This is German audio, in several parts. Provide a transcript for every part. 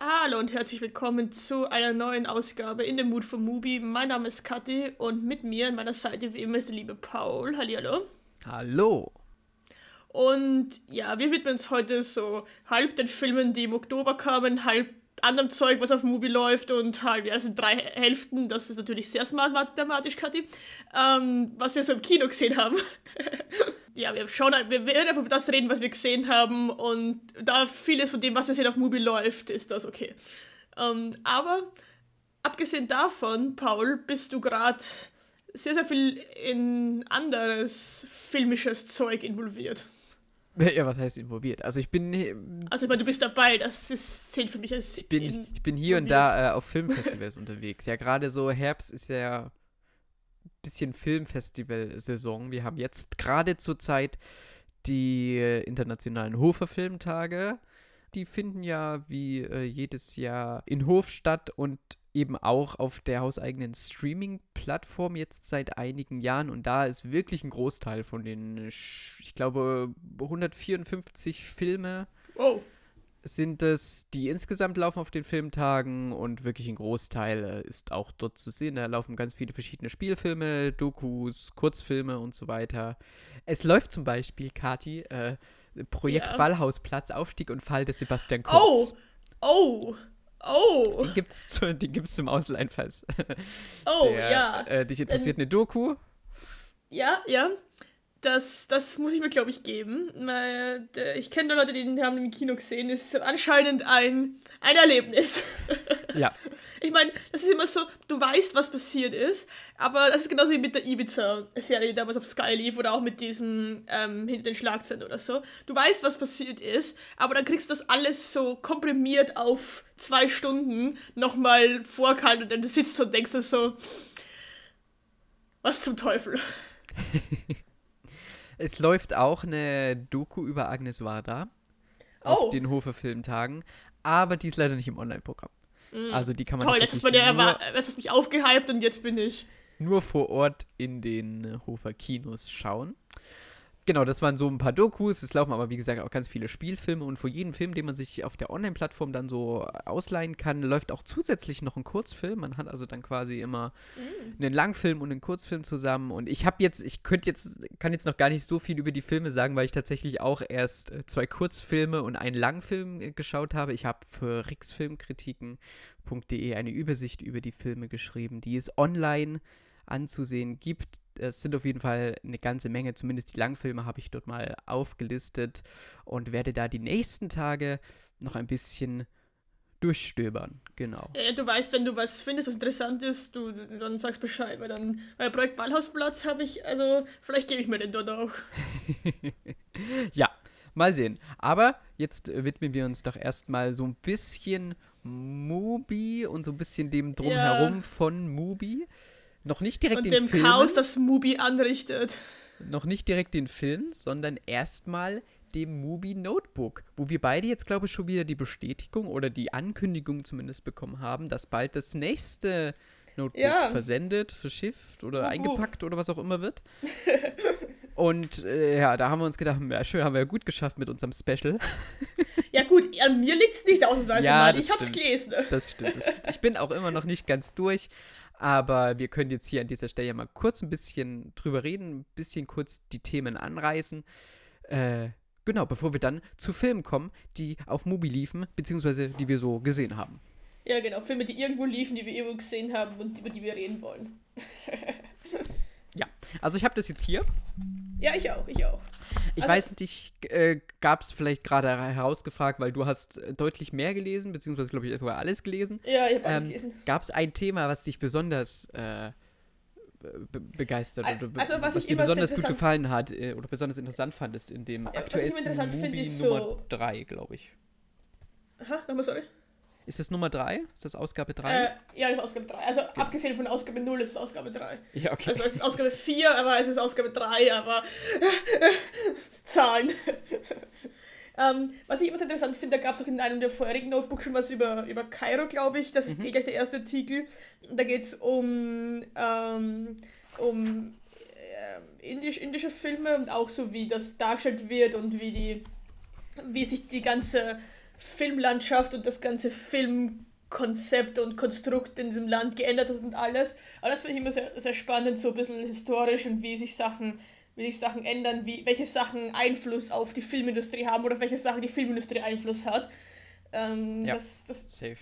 Hallo und herzlich willkommen zu einer neuen Ausgabe in dem Mood for Movie. Mein Name ist Kathi und mit mir an meiner Seite wie immer ist der liebe Paul. Hallihallo. Hallo. Und ja, wir widmen uns heute so halb den Filmen, die im Oktober kamen, halb anderem Zeug, was auf Movie läuft und halb, ja, es sind drei Hälften, das ist natürlich sehr smart mathematisch, Kathi, ähm, was wir so im Kino gesehen haben. ja, wir schauen, wir werden einfach über das reden, was wir gesehen haben und da vieles von dem, was wir sehen auf Movie läuft, ist das okay. Ähm, aber abgesehen davon, Paul, bist du gerade sehr, sehr viel in anderes filmisches Zeug involviert. Ja, was heißt involviert? Also ich bin. Also ich meine, du bist dabei, das ist, zählt für mich als. Ich bin, ich bin hier und da äh, auf Filmfestivals unterwegs. Ja, gerade so Herbst ist ja ein bisschen Filmfestival-Saison. Wir haben jetzt gerade zur Zeit die äh, internationalen Hofer Filmtage. Die finden ja wie äh, jedes Jahr in Hof statt und eben auch auf der hauseigenen Streaming-Plattform jetzt seit einigen Jahren und da ist wirklich ein Großteil von den, ich glaube, 154 Filme oh. sind es, die insgesamt laufen auf den Filmtagen und wirklich ein Großteil äh, ist auch dort zu sehen. Da laufen ganz viele verschiedene Spielfilme, Dokus, Kurzfilme und so weiter. Es läuft zum Beispiel, Kati, äh, Projekt ja. Ballhausplatz, Aufstieg und Fall des Sebastian Kurz. Oh! Oh! Oh. Den gibt's, den gibt's zum Ausleihen, falls. Oh, der, ja. Äh, dich interessiert eine Doku? Ja, ja. Das, das muss ich mir, glaube ich, geben. Ich kenne Leute, die den haben im Kino gesehen. Es ist anscheinend ein, ein Erlebnis. Ja. Ich meine, das ist immer so, du weißt, was passiert ist, aber das ist genauso wie mit der Ibiza-Serie, die damals auf Sky lief oder auch mit diesem ähm, Hinter den Schlagzeilen oder so. Du weißt, was passiert ist, aber dann kriegst du das alles so komprimiert auf zwei Stunden nochmal vorkalt und dann sitzt du und denkst du so, was zum Teufel. es läuft auch eine Doku über Agnes Varda oh. auf den Hofer Filmtagen, aber die ist leider nicht im Online-Programm. Mm. Also die kann man Toll, das ist, der, das ist mich aufgehypt und jetzt bin ich nur vor Ort in den Hofer Kinos schauen. Genau, das waren so ein paar Dokus. Es laufen aber, wie gesagt, auch ganz viele Spielfilme. Und vor jedem Film, den man sich auf der Online-Plattform dann so ausleihen kann, läuft auch zusätzlich noch ein Kurzfilm. Man hat also dann quasi immer mm. einen Langfilm und einen Kurzfilm zusammen. Und ich habe jetzt, ich könnte jetzt, kann jetzt noch gar nicht so viel über die Filme sagen, weil ich tatsächlich auch erst äh, zwei Kurzfilme und einen Langfilm äh, geschaut habe. Ich habe für rixfilmkritiken.de eine Übersicht über die Filme geschrieben. Die ist online anzusehen gibt. Es sind auf jeden Fall eine ganze Menge, zumindest die Langfilme habe ich dort mal aufgelistet und werde da die nächsten Tage noch ein bisschen durchstöbern, genau. Ja, du weißt, wenn du was findest, was interessant ist, du, dann sagst Bescheid, weil dann bei Projekt Ballhausplatz habe ich, also vielleicht gebe ich mir den dort auch. ja, mal sehen. Aber jetzt widmen wir uns doch erstmal so ein bisschen Mubi und so ein bisschen dem Drumherum ja. von Mubi. Noch nicht direkt Und den dem Film. Chaos, das Mubi anrichtet. Noch nicht direkt den Film, sondern erstmal dem Mubi Notebook, wo wir beide jetzt, glaube ich, schon wieder die Bestätigung oder die Ankündigung zumindest bekommen haben, dass bald das nächste Notebook ja. versendet, verschifft oder uh, eingepackt oder was auch immer wird. Und äh, ja, da haben wir uns gedacht, ja, schön, haben wir ja gut geschafft mit unserem Special. Ja, gut, an mir liegt es nicht ausnahmsweise ja, mal. Ich hab's gelesen. Das stimmt, das stimmt. Ich bin auch immer noch nicht ganz durch, aber wir können jetzt hier an dieser Stelle mal kurz ein bisschen drüber reden, ein bisschen kurz die Themen anreißen. Äh, genau, bevor wir dann zu Filmen kommen, die auf Mubi liefen, beziehungsweise die wir so gesehen haben. Ja, genau, Filme, die irgendwo liefen, die wir irgendwo gesehen haben und über die wir reden wollen. ja, also ich habe das jetzt hier. Ja, ich auch, ich auch. Ich also, weiß nicht, äh, gab es vielleicht gerade herausgefragt, weil du hast äh, deutlich mehr gelesen, beziehungsweise glaube ich sogar alles gelesen. Ja, ich habe alles ähm, gelesen. Gab es ein Thema, was dich besonders äh, be begeistert oder also, was, was dir besonders gut gefallen hat äh, oder besonders interessant fandest in dem aktuellsten Movie Nummer 3, glaube ich. Aha, nochmal sorry. Ist das Nummer 3? Ist das Ausgabe 3? Äh, ja, das ist Ausgabe 3. Also okay. abgesehen von Ausgabe 0 ist es Ausgabe 3. Ja, okay. Also es ist Ausgabe 4, aber es ist Ausgabe 3, aber Zahlen. ähm, was ich immer sehr interessant finde, da gab es auch in einem der vorherigen Notebooks schon was über, über Kairo, glaube ich. Das ist mhm. eh gleich der erste Artikel. Und da geht es um, ähm, um äh, indisch, indische Filme und auch so, wie das dargestellt wird und wie die wie sich die ganze Filmlandschaft und das ganze Filmkonzept und Konstrukt in diesem Land geändert hat und alles. Aber das finde ich immer sehr, sehr spannend, so ein bisschen historisch und wie sich Sachen, wie sich Sachen ändern, wie, welche Sachen Einfluss auf die Filmindustrie haben oder welche Sachen die Filmindustrie Einfluss hat. Ähm, ja, das, das, safe.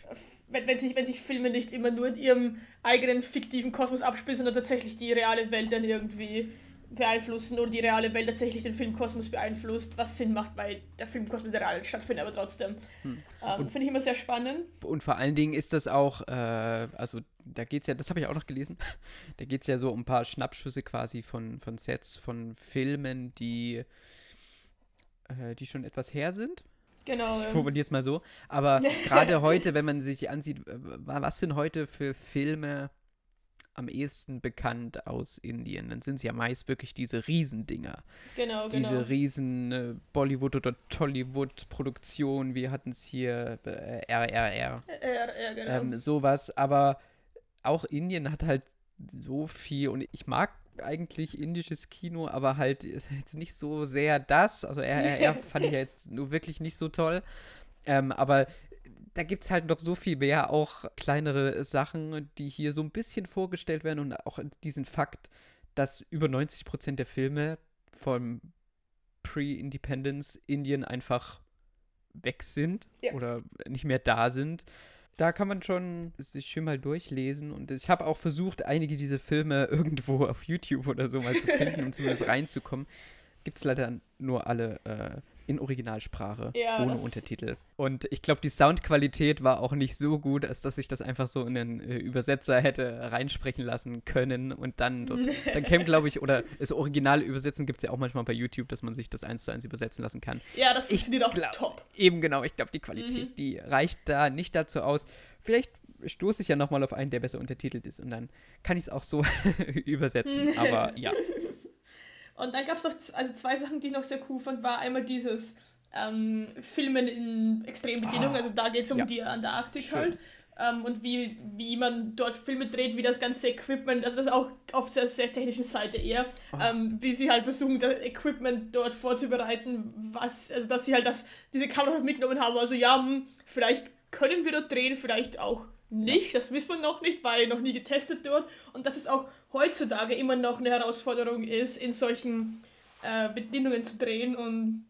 Wenn, wenn, sich, wenn sich Filme nicht immer nur in ihrem eigenen fiktiven Kosmos abspielen, sondern tatsächlich die reale Welt dann irgendwie beeinflussen oder die reale Welt tatsächlich den Filmkosmos beeinflusst, was Sinn macht, weil der Filmkosmos der real stattfindet, aber trotzdem. Hm. Ähm, Finde ich immer sehr spannend. Und vor allen Dingen ist das auch, äh, also da geht es ja, das habe ich auch noch gelesen, da geht es ja so um ein paar Schnappschüsse quasi von, von Sets, von Filmen, die, äh, die schon etwas her sind. Genau. Ich formuliere es mal so. Aber gerade heute, wenn man sich ansieht, was sind heute für Filme am ehesten bekannt aus Indien, dann sind es ja meist wirklich diese Riesendinger. Genau, diese genau. riesen äh, Bollywood- oder Tollywood-Produktionen. Wir hatten es hier äh, RRR. RRR, genau. Ähm, sowas. Aber auch Indien hat halt so viel und ich mag eigentlich indisches Kino, aber halt jetzt nicht so sehr das. Also RRR fand ich ja jetzt nur wirklich nicht so toll. Ähm, aber da gibt es halt noch so viel mehr, auch kleinere Sachen, die hier so ein bisschen vorgestellt werden und auch diesen Fakt, dass über 90 Prozent der Filme vom Pre-Independence Indien einfach weg sind ja. oder nicht mehr da sind da kann man schon sich schön mal durchlesen. Und ich habe auch versucht, einige dieser Filme irgendwo auf YouTube oder so mal zu finden, um zumindest reinzukommen. Gibt es leider nur alle äh, in Originalsprache, ja, ohne Untertitel. Und ich glaube, die Soundqualität war auch nicht so gut, als dass ich das einfach so in den äh, Übersetzer hätte reinsprechen lassen können und dann dort, dann käme, glaube ich, oder das Original übersetzen gibt es ja auch manchmal bei YouTube, dass man sich das eins zu eins übersetzen lassen kann. Ja, das funktioniert auch glaub, top. Eben genau, ich glaube, die Qualität, mhm. die reicht da nicht dazu aus. Vielleicht stoße ich ja nochmal auf einen, der besser untertitelt ist und dann kann ich es auch so übersetzen. Aber ja. Und dann gab es noch also zwei Sachen, die ich noch sehr cool fand, war einmal dieses ähm, Filmen in extremen Bedingungen, ah, also da geht es um ja. die Antarktik Schön. halt. Ähm, und wie, wie man dort Filme dreht, wie das ganze Equipment, also das ist auch auf der sehr technischen Seite eher, ähm, wie sie halt versuchen, das Equipment dort vorzubereiten, was, also dass sie halt das, diese Kamera mitgenommen haben, also ja, hm, vielleicht können wir dort drehen, vielleicht auch nicht, das wissen wir noch nicht, weil noch nie getestet dort und dass es auch heutzutage immer noch eine Herausforderung ist, in solchen äh, Bedingungen zu drehen und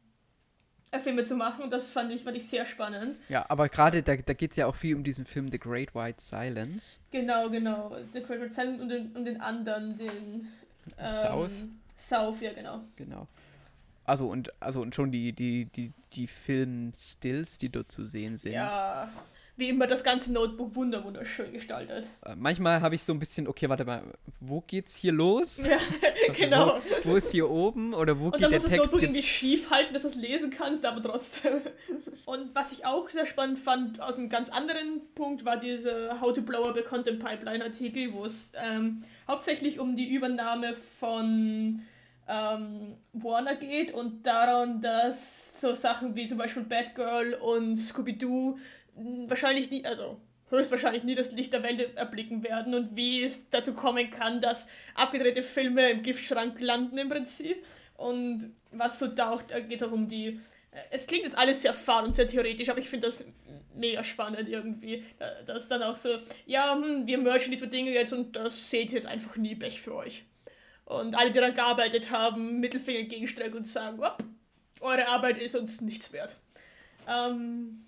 äh, Filme zu machen und das fand ich, fand ich sehr spannend. Ja, aber gerade da, da geht es ja auch viel um diesen Film The Great White Silence. Genau, genau. The Great White Silence und den, und den anderen, den ähm, South? South, ja genau. Genau. Also und also und schon die, die, die, die Film-Stills, die dort zu sehen sind. Ja, wie immer das ganze Notebook wunderschön gestaltet. Äh, manchmal habe ich so ein bisschen, okay, warte mal, wo geht's hier los? Ja, genau. wo, wo, ist hier oben oder wo Und geht der Text Und dann musst du das Notebook irgendwie schief halten, dass du es lesen kannst, aber trotzdem. Und was ich auch sehr spannend fand, aus einem ganz anderen Punkt, war dieser How to Blow Up a Content Pipeline Artikel, wo es ähm, hauptsächlich um die Übernahme von ähm, Warner geht und daran, dass so Sachen wie zum Beispiel Batgirl und Scooby-Doo wahrscheinlich nie, also höchstwahrscheinlich nie das Licht der Welt erblicken werden und wie es dazu kommen kann, dass abgedrehte Filme im Giftschrank landen im Prinzip. Und was so taucht, geht es auch um die. Äh, es klingt jetzt alles sehr fahr und sehr theoretisch, aber ich finde das mega spannend irgendwie. Dass dann auch so, ja, hm, wir merchen diese Dinge jetzt und das seht ihr jetzt einfach nie Pech für euch. Und alle, die daran gearbeitet haben, Mittelfinger entgegenstrecken und sagen, eure Arbeit ist uns nichts wert. Ähm,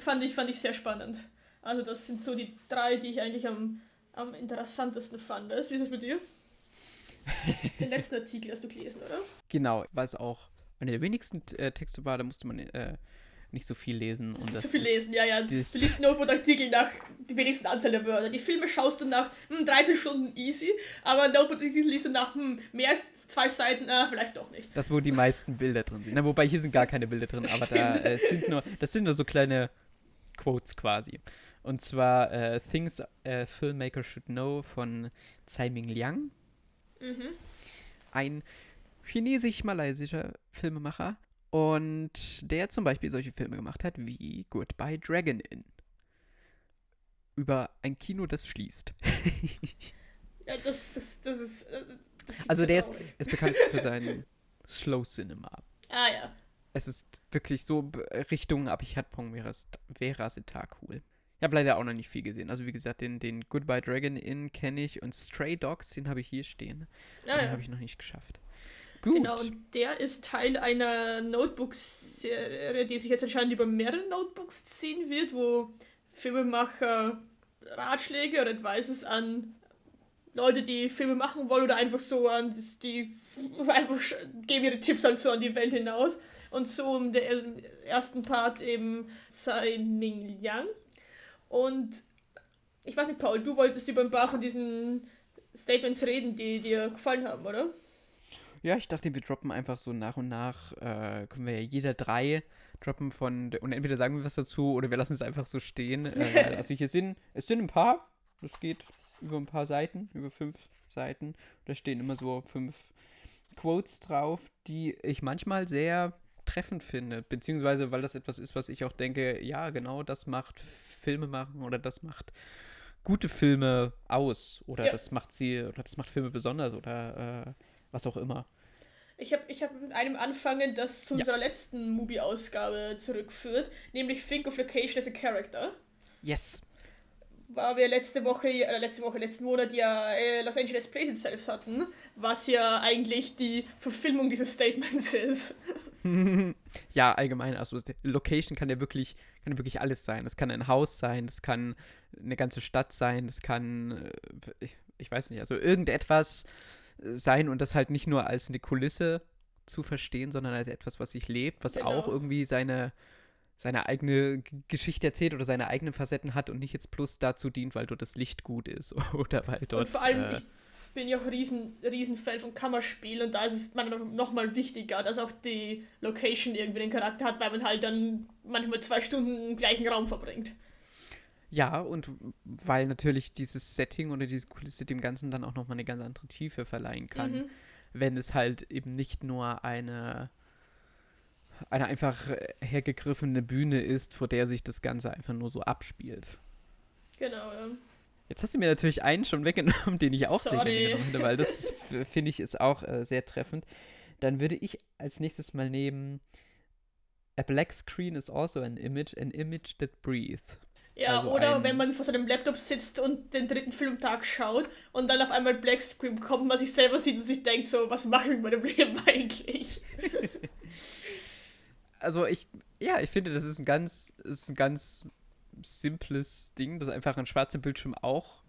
Fand ich, fand ich sehr spannend. Also das sind so die drei, die ich eigentlich am, am interessantesten fand. Wie ist es mit dir? Den letzten Artikel hast du gelesen, oder? Genau, weil es auch einer der wenigsten äh, Texte war, da musste man äh, nicht so viel lesen. Und das so viel lesen, ja, ja. Du liest Notebook-Artikel nach die wenigsten Anzahl der Wörter. Die Filme schaust du nach hm, 13 Stunden easy, aber Notebook-Artikel liest du nach hm, mehr als zwei Seiten, äh, vielleicht doch nicht. Das, wo die meisten Bilder drin sind. Na, wobei hier sind gar keine Bilder drin, aber da äh, sind nur, das sind nur so kleine Quotes quasi. Und zwar äh, Things a Filmmaker Should Know von Tsai Ming Liang. Mhm. Ein chinesisch-malaysischer Filmemacher. Und der zum Beispiel solche Filme gemacht hat wie Goodbye Dragon Inn. Über ein Kino, das schließt. ja, das, das, das ist. Äh, das also der ist, ist bekannt für sein Slow Cinema. Ah ja. Es ist wirklich so Richtung Abichatpong total cool. Ich habe leider auch noch nicht viel gesehen. Also wie gesagt, den, den Goodbye Dragon Inn kenne ich und Stray Dogs, den habe ich hier stehen. Ah, den ja. habe ich noch nicht geschafft. Gut. Genau, und der ist Teil einer Notebook-Serie, die sich jetzt anscheinend über mehrere Notebooks ziehen wird, wo Filmemacher Ratschläge oder Advices an Leute, die Filme machen wollen oder einfach so an die einfach geben ihre Tipps halt so an die Welt hinaus. Und so im ersten Part eben Tsai Ming Liang. Und ich weiß nicht, Paul, du wolltest über ein paar von diesen Statements reden, die dir gefallen haben, oder? Ja, ich dachte, wir droppen einfach so nach und nach, äh, können wir ja jeder drei droppen von, und entweder sagen wir was dazu oder wir lassen es einfach so stehen. Äh, also hier sind, es sind ein paar, das geht über ein paar Seiten, über fünf Seiten. Da stehen immer so fünf Quotes drauf, die ich manchmal sehr treffend finde, beziehungsweise weil das etwas ist, was ich auch denke, ja, genau, das macht Filme machen oder das macht gute Filme aus oder ja. das macht sie oder das macht Filme besonders oder äh, was auch immer. Ich habe ich hab mit einem anfangen, das zu ja. unserer letzten Movie-Ausgabe zurückführt, nämlich Think of Location as a Character. Yes. War wir letzte Woche, äh, letzte Woche, letzten Monat ja äh, Los Angeles Place itself hatten, was ja eigentlich die Verfilmung dieses Statements ist. ja, allgemein, also Location kann ja wirklich, kann ja wirklich alles sein. Es kann ein Haus sein, es kann eine ganze Stadt sein, es kann, äh, ich, ich weiß nicht, also irgendetwas sein und das halt nicht nur als eine Kulisse zu verstehen, sondern als etwas, was sich lebt, was genau. auch irgendwie seine, seine eigene Geschichte erzählt oder seine eigenen Facetten hat und nicht jetzt bloß dazu dient, weil dort das Licht gut ist oder weil dort. Und vor allem, äh, ich bin ja auch riesen, riesen Fan von Kammerspiel und da ist es manchmal nochmal wichtiger, dass auch die Location irgendwie den Charakter hat, weil man halt dann manchmal zwei Stunden im gleichen Raum verbringt. Ja, und weil natürlich dieses Setting oder diese Kulisse dem Ganzen dann auch nochmal eine ganz andere Tiefe verleihen kann, mhm. wenn es halt eben nicht nur eine, eine einfach hergegriffene Bühne ist, vor der sich das Ganze einfach nur so abspielt. Genau, ja. Jetzt hast du mir natürlich einen schon weggenommen, den ich auch Sorry. sehr gerne genommen hätte, weil das finde ich ist auch äh, sehr treffend. Dann würde ich als nächstes mal nehmen A black screen is also an image, an image that breathes. Ja, also oder wenn man vor seinem Laptop sitzt und den dritten Filmtag schaut und dann auf einmal Blackscreen kommt, man sich selber sieht und sich denkt so, was mache ich mit meinem Leben eigentlich? also ich, ja, ich finde, das ist ein ganz, ist ein ganz simples Ding, dass einfach ein schwarzer Bildschirm auch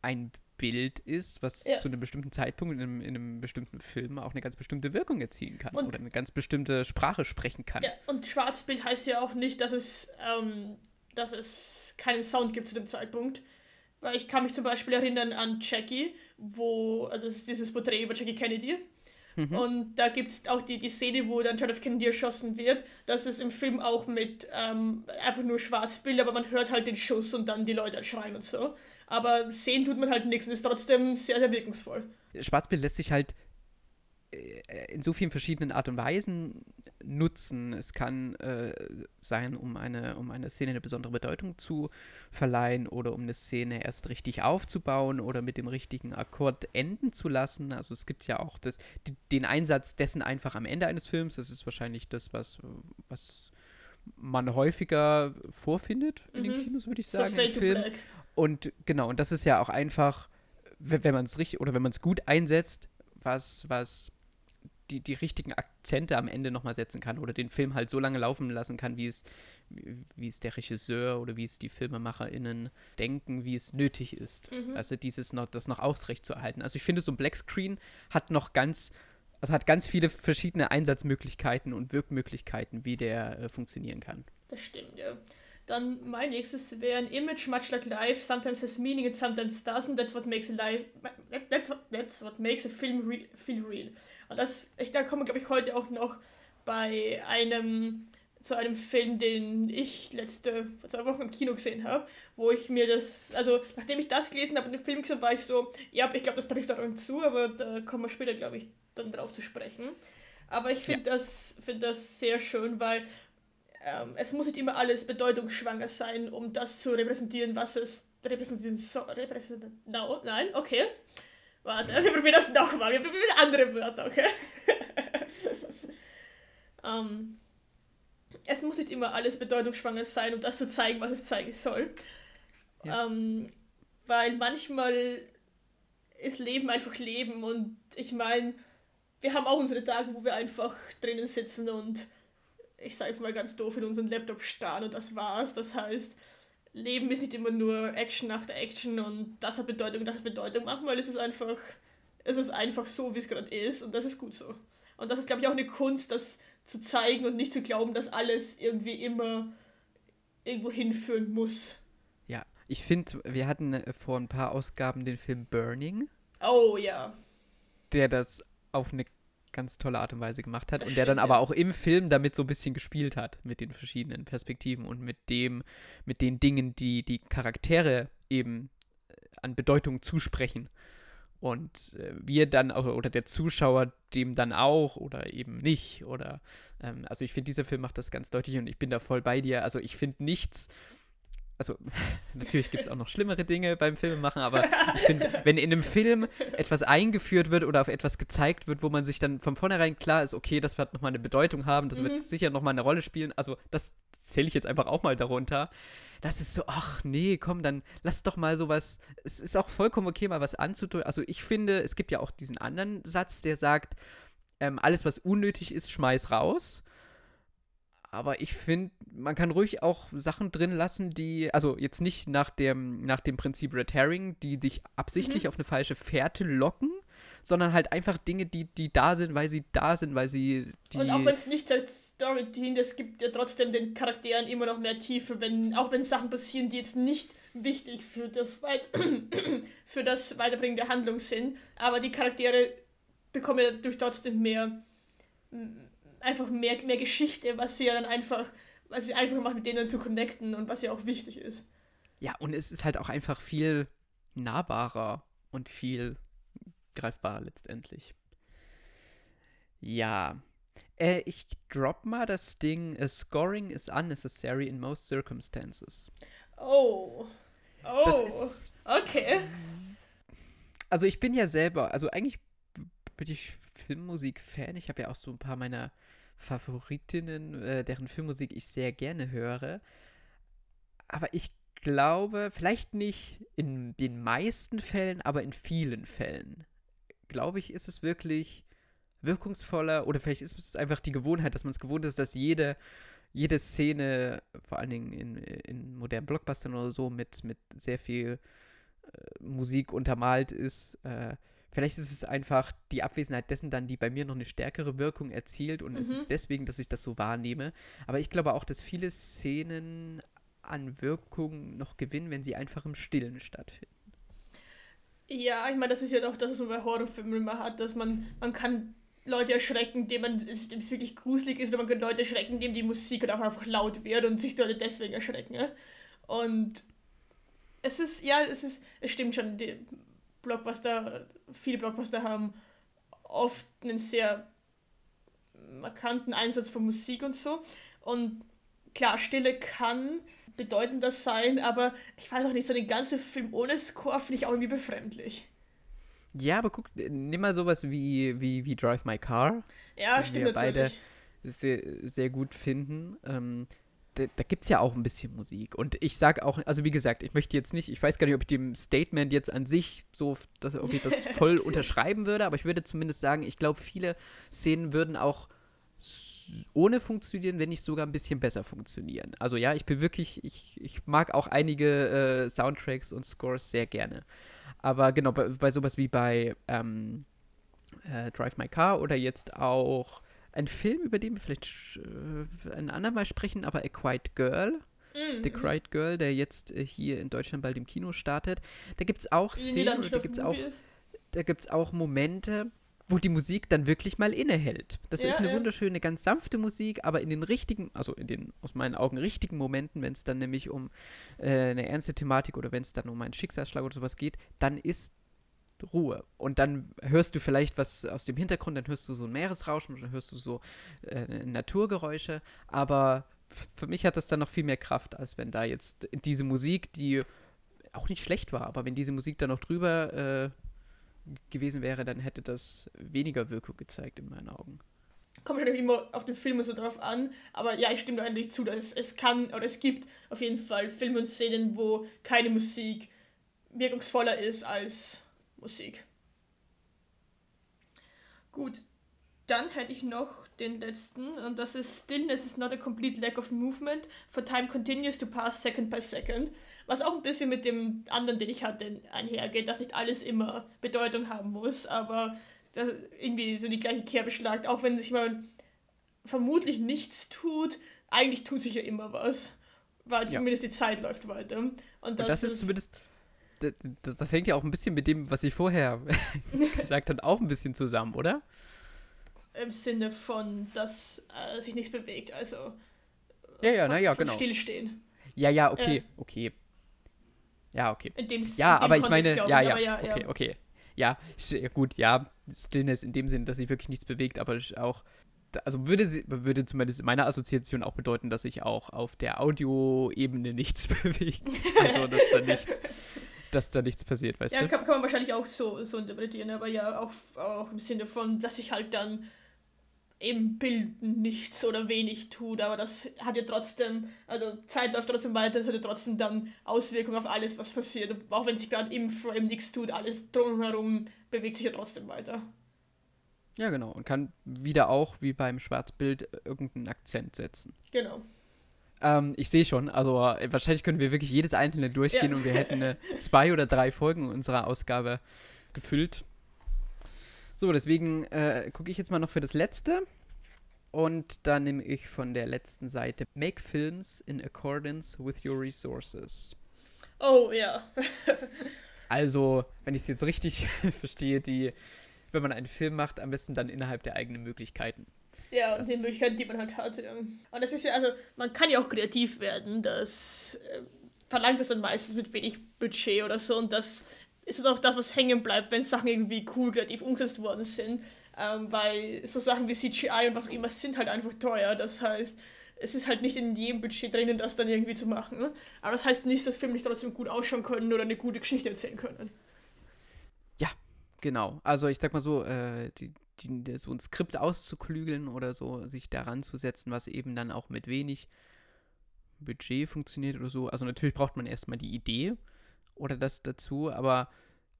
ein Bild ist, was ja. zu einem bestimmten Zeitpunkt in einem, in einem, bestimmten Film auch eine ganz bestimmte Wirkung erzielen kann und oder eine ganz bestimmte Sprache sprechen kann. Ja, und Schwarzbild heißt ja auch nicht, dass es ähm, dass es keinen Sound gibt zu dem Zeitpunkt. Weil ich kann mich zum Beispiel erinnern an Jackie, wo, also dieses Porträt über Jackie Kennedy. Mhm. Und da gibt es auch die, die Szene, wo dann John F. Kennedy erschossen wird. Das ist im Film auch mit ähm, einfach nur Schwarzbild, aber man hört halt den Schuss und dann die Leute schreien und so. Aber sehen tut man halt nichts und ist trotzdem sehr, sehr wirkungsvoll. Schwarzbild lässt sich halt äh, in so vielen verschiedenen Art und Weisen nutzen. Es kann äh, sein, um eine, um eine Szene eine besondere Bedeutung zu verleihen oder um eine Szene erst richtig aufzubauen oder mit dem richtigen Akkord enden zu lassen. Also es gibt ja auch das, den Einsatz dessen einfach am Ende eines Films. Das ist wahrscheinlich das, was, was man häufiger vorfindet in mhm. den Kinos, würde ich sagen. So Film. Und genau, und das ist ja auch einfach, wenn man es richtig oder wenn man es gut einsetzt, was, was die, die richtigen Akzente am Ende nochmal setzen kann oder den Film halt so lange laufen lassen kann, wie es, wie es der Regisseur oder wie es die FilmemacherInnen denken, wie es nötig ist. Mhm. Also dieses noch, das noch aufrecht zu erhalten. Also ich finde, so ein Blackscreen hat noch ganz, also hat ganz viele verschiedene Einsatzmöglichkeiten und Wirkmöglichkeiten, wie der äh, funktionieren kann. Das stimmt, ja. Dann mein nächstes wäre ein Image, much like life, sometimes has meaning and sometimes doesn't. That's what makes a life, that's what, that's what makes a film re feel real. Das, ich, da komme, glaube ich, heute auch noch bei einem, zu einem Film, den ich letzte, vor zwei Wochen im Kino gesehen habe, wo ich mir das, also nachdem ich das gelesen habe und den Film gesehen war ich so, ja, ich glaube, das trifft daran zu, aber da kommen wir später, glaube ich, dann drauf zu sprechen. Aber ich finde ja. das, find das sehr schön, weil ähm, es muss nicht immer alles bedeutungsschwanger sein, um das zu repräsentieren, was es repräsentieren soll. Repräsentieren, no, nein, okay. Warte, wir probieren das nochmal. Wir probieren andere Wörter, okay? Ähm, es muss nicht immer alles bedeutungsschwanger sein, um das zu zeigen, was es zeigen soll. Ja. Ähm, weil manchmal ist Leben einfach Leben und ich meine, wir haben auch unsere Tage, wo wir einfach drinnen sitzen und ich sage es mal ganz doof, in unseren Laptop starren und das war's. Das heißt, Leben ist nicht immer nur Action nach der Action und das hat Bedeutung, das hat Bedeutung. Manchmal ist es einfach, es ist einfach so, wie es gerade ist und das ist gut so. Und das ist, glaube ich, auch eine Kunst, das zu zeigen und nicht zu glauben, dass alles irgendwie immer irgendwo hinführen muss. Ja, ich finde, wir hatten äh, vor ein paar Ausgaben den Film Burning. Oh ja. Der das auf eine ganz tolle Art und Weise gemacht hat das und der dann aber auch im Film damit so ein bisschen gespielt hat mit den verschiedenen Perspektiven und mit dem, mit den Dingen, die die Charaktere eben äh, an Bedeutung zusprechen. Und äh, wir dann auch, oder der Zuschauer dem dann auch oder eben nicht. Oder ähm, also ich finde, dieser Film macht das ganz deutlich und ich bin da voll bei dir. Also ich finde nichts, also natürlich gibt es auch noch schlimmere Dinge beim Filmemachen, aber ich finde, wenn in einem Film etwas eingeführt wird oder auf etwas gezeigt wird, wo man sich dann von vornherein klar ist, okay, das wird nochmal eine Bedeutung haben, das mhm. wird sicher nochmal eine Rolle spielen, also das zähle ich jetzt einfach auch mal darunter. Das ist so, ach nee, komm, dann lass doch mal sowas. Es ist auch vollkommen okay, mal was anzutun. Also ich finde, es gibt ja auch diesen anderen Satz, der sagt, ähm, alles, was unnötig ist, schmeiß raus. Aber ich finde, man kann ruhig auch Sachen drin lassen, die, also jetzt nicht nach dem, nach dem Prinzip Red Herring, die dich absichtlich mhm. auf eine falsche Fährte locken, sondern halt einfach Dinge, die, die da sind, weil sie da sind, weil sie. Und auch wenn es nicht als Story dient, es gibt ja trotzdem den Charakteren immer noch mehr Tiefe, wenn, auch wenn Sachen passieren, die jetzt nicht wichtig für das, Weit für das Weiterbringen der Handlung sind, aber die Charaktere bekommen ja durch trotzdem mehr einfach mehr, mehr Geschichte, was sie ja dann einfach, was sie einfach macht, mit denen zu connecten und was ja auch wichtig ist. Ja, und es ist halt auch einfach viel nahbarer und viel greifbarer letztendlich. Ja. Äh, ich drop mal das Ding, uh, scoring is unnecessary in most circumstances. Oh. Oh. Das ist, okay. Also ich bin ja selber, also eigentlich bin ich Filmmusik-Fan. Ich habe ja auch so ein paar meiner Favoritinnen, äh, deren Filmmusik ich sehr gerne höre. Aber ich glaube, vielleicht nicht in den meisten Fällen, aber in vielen Fällen, glaube ich, ist es wirklich wirkungsvoller oder vielleicht ist es einfach die Gewohnheit, dass man es gewohnt ist, dass jede, jede Szene, vor allen Dingen in, in modernen Blockbustern oder so, mit, mit sehr viel äh, Musik untermalt ist. Äh, Vielleicht ist es einfach die Abwesenheit dessen dann, die bei mir noch eine stärkere Wirkung erzielt und mhm. es ist deswegen, dass ich das so wahrnehme. Aber ich glaube auch, dass viele Szenen an Wirkung noch gewinnen, wenn sie einfach im Stillen stattfinden. Ja, ich meine, das ist ja doch das, was man bei Horrorfilmen immer hat, dass man, man kann Leute erschrecken, dem man es wirklich gruselig ist, oder man kann Leute erschrecken, dem die Musik halt auch einfach laut wird und sich Leute deswegen erschrecken. Ja? Und es ist, ja, es ist, es stimmt schon, die, Blockbuster, viele Blockbuster haben oft einen sehr markanten Einsatz von Musik und so. Und klar, Stille kann bedeutender sein, aber ich weiß auch nicht, so den ganzen Film ohne Score finde ich auch irgendwie befremdlich. Ja, aber guck, nimm mal sowas wie, wie, wie Drive My Car. Ja, stimmt wir natürlich. beide sehr, sehr gut finden. Ähm, da, da gibt es ja auch ein bisschen Musik. Und ich sage auch, also wie gesagt, ich möchte jetzt nicht, ich weiß gar nicht, ob ich dem Statement jetzt an sich so, dass, ob ich das voll unterschreiben würde, aber ich würde zumindest sagen, ich glaube, viele Szenen würden auch ohne funktionieren, wenn nicht sogar ein bisschen besser funktionieren. Also ja, ich bin wirklich, ich, ich mag auch einige äh, Soundtracks und Scores sehr gerne. Aber genau, bei, bei sowas wie bei ähm, äh, Drive My Car oder jetzt auch ein Film, über den wir vielleicht äh, ein andermal sprechen, aber A Quiet Girl. Mhm. The Quiet Girl, der jetzt äh, hier in Deutschland bald im Kino startet. Da gibt es auch Szenen, da gibt es auch, da gibt's auch Momente, wo die Musik dann wirklich mal innehält. Das ja, ist eine ja. wunderschöne, ganz sanfte Musik, aber in den richtigen, also in den aus meinen Augen richtigen Momenten, wenn es dann nämlich um äh, eine ernste Thematik oder wenn es dann um einen Schicksalsschlag oder sowas geht, dann ist Ruhe. Und dann hörst du vielleicht was aus dem Hintergrund, dann hörst du so ein Meeresrauschen oder hörst du so äh, Naturgeräusche. Aber für mich hat das dann noch viel mehr Kraft, als wenn da jetzt diese Musik, die auch nicht schlecht war, aber wenn diese Musik dann noch drüber äh, gewesen wäre, dann hätte das weniger Wirkung gezeigt in meinen Augen. kommt wahrscheinlich immer auf den Film so drauf an, aber ja, ich stimme da eigentlich zu, dass es kann oder es gibt auf jeden Fall Filme und Szenen, wo keine Musik wirkungsvoller ist als Musik. Gut, dann hätte ich noch den letzten und das ist Stillness is not a complete lack of movement, for time continues to pass second by second, was auch ein bisschen mit dem anderen, den ich hatte, einhergeht, dass nicht alles immer Bedeutung haben muss, aber das irgendwie so die gleiche Kerbe schlagt, auch wenn sich mal vermutlich nichts tut, eigentlich tut sich ja immer was, weil ja. zumindest die Zeit läuft weiter. Und das, und das ist, ist zumindest das, das, hängt ja auch ein bisschen mit dem, was ich vorher gesagt habe, auch ein bisschen zusammen, oder? Im Sinne von, dass äh, sich nichts bewegt, also. Ja, ja, naja, genau. Stillstehen. Ja, ja, okay, äh, okay. Ja, okay. In dem, ja, in dem aber ich meine, ich, ja, ja, ja, okay, ja. okay. Ja, gut, ja, Stillness in dem Sinn, dass sich wirklich nichts bewegt, aber auch, also würde, würde zumindest in meiner Assoziation auch bedeuten, dass sich auch auf der Audioebene nichts bewegt. Also, dass da nichts, dass da nichts passiert, weißt ja, du? Ja, kann, kann, man wahrscheinlich auch so, so interpretieren, aber ja, auch, auch im Sinne von, dass sich halt dann im Bild nichts oder wenig tut, aber das hat ja trotzdem, also Zeit läuft trotzdem weiter, es hat ja trotzdem dann Auswirkungen auf alles, was passiert. Auch wenn sich gerade im Frame nichts tut, alles drumherum bewegt sich ja trotzdem weiter. Ja, genau. Und kann wieder auch, wie beim Schwarzbild, irgendeinen Akzent setzen. Genau. Ähm, ich sehe schon, also äh, wahrscheinlich können wir wirklich jedes einzelne durchgehen ja. und wir hätten äh, zwei oder drei Folgen unserer Ausgabe gefüllt. So, deswegen äh, gucke ich jetzt mal noch für das letzte. Und dann nehme ich von der letzten Seite Make Films in Accordance with Your Resources. Oh, ja. also, wenn ich es jetzt richtig verstehe, die, wenn man einen Film macht, am besten dann innerhalb der eigenen Möglichkeiten. Ja, und den Möglichkeiten, die man halt hat. Und das ist ja, also, man kann ja auch kreativ werden. Das äh, verlangt es dann meistens mit wenig Budget oder so. Und das ist es auch das, was hängen bleibt, wenn Sachen irgendwie cool kreativ umgesetzt worden sind. Ähm, weil so Sachen wie CGI und was auch immer sind halt einfach teuer. Das heißt, es ist halt nicht in jedem Budget drinnen, das dann irgendwie zu machen. Ne? Aber das heißt nicht, dass Filme nicht trotzdem gut ausschauen können oder eine gute Geschichte erzählen können. Ja, genau. Also ich sag mal so, äh, die, die, so ein Skript auszuklügeln oder so, sich daran zu setzen, was eben dann auch mit wenig Budget funktioniert oder so. Also natürlich braucht man erstmal die Idee oder das dazu, aber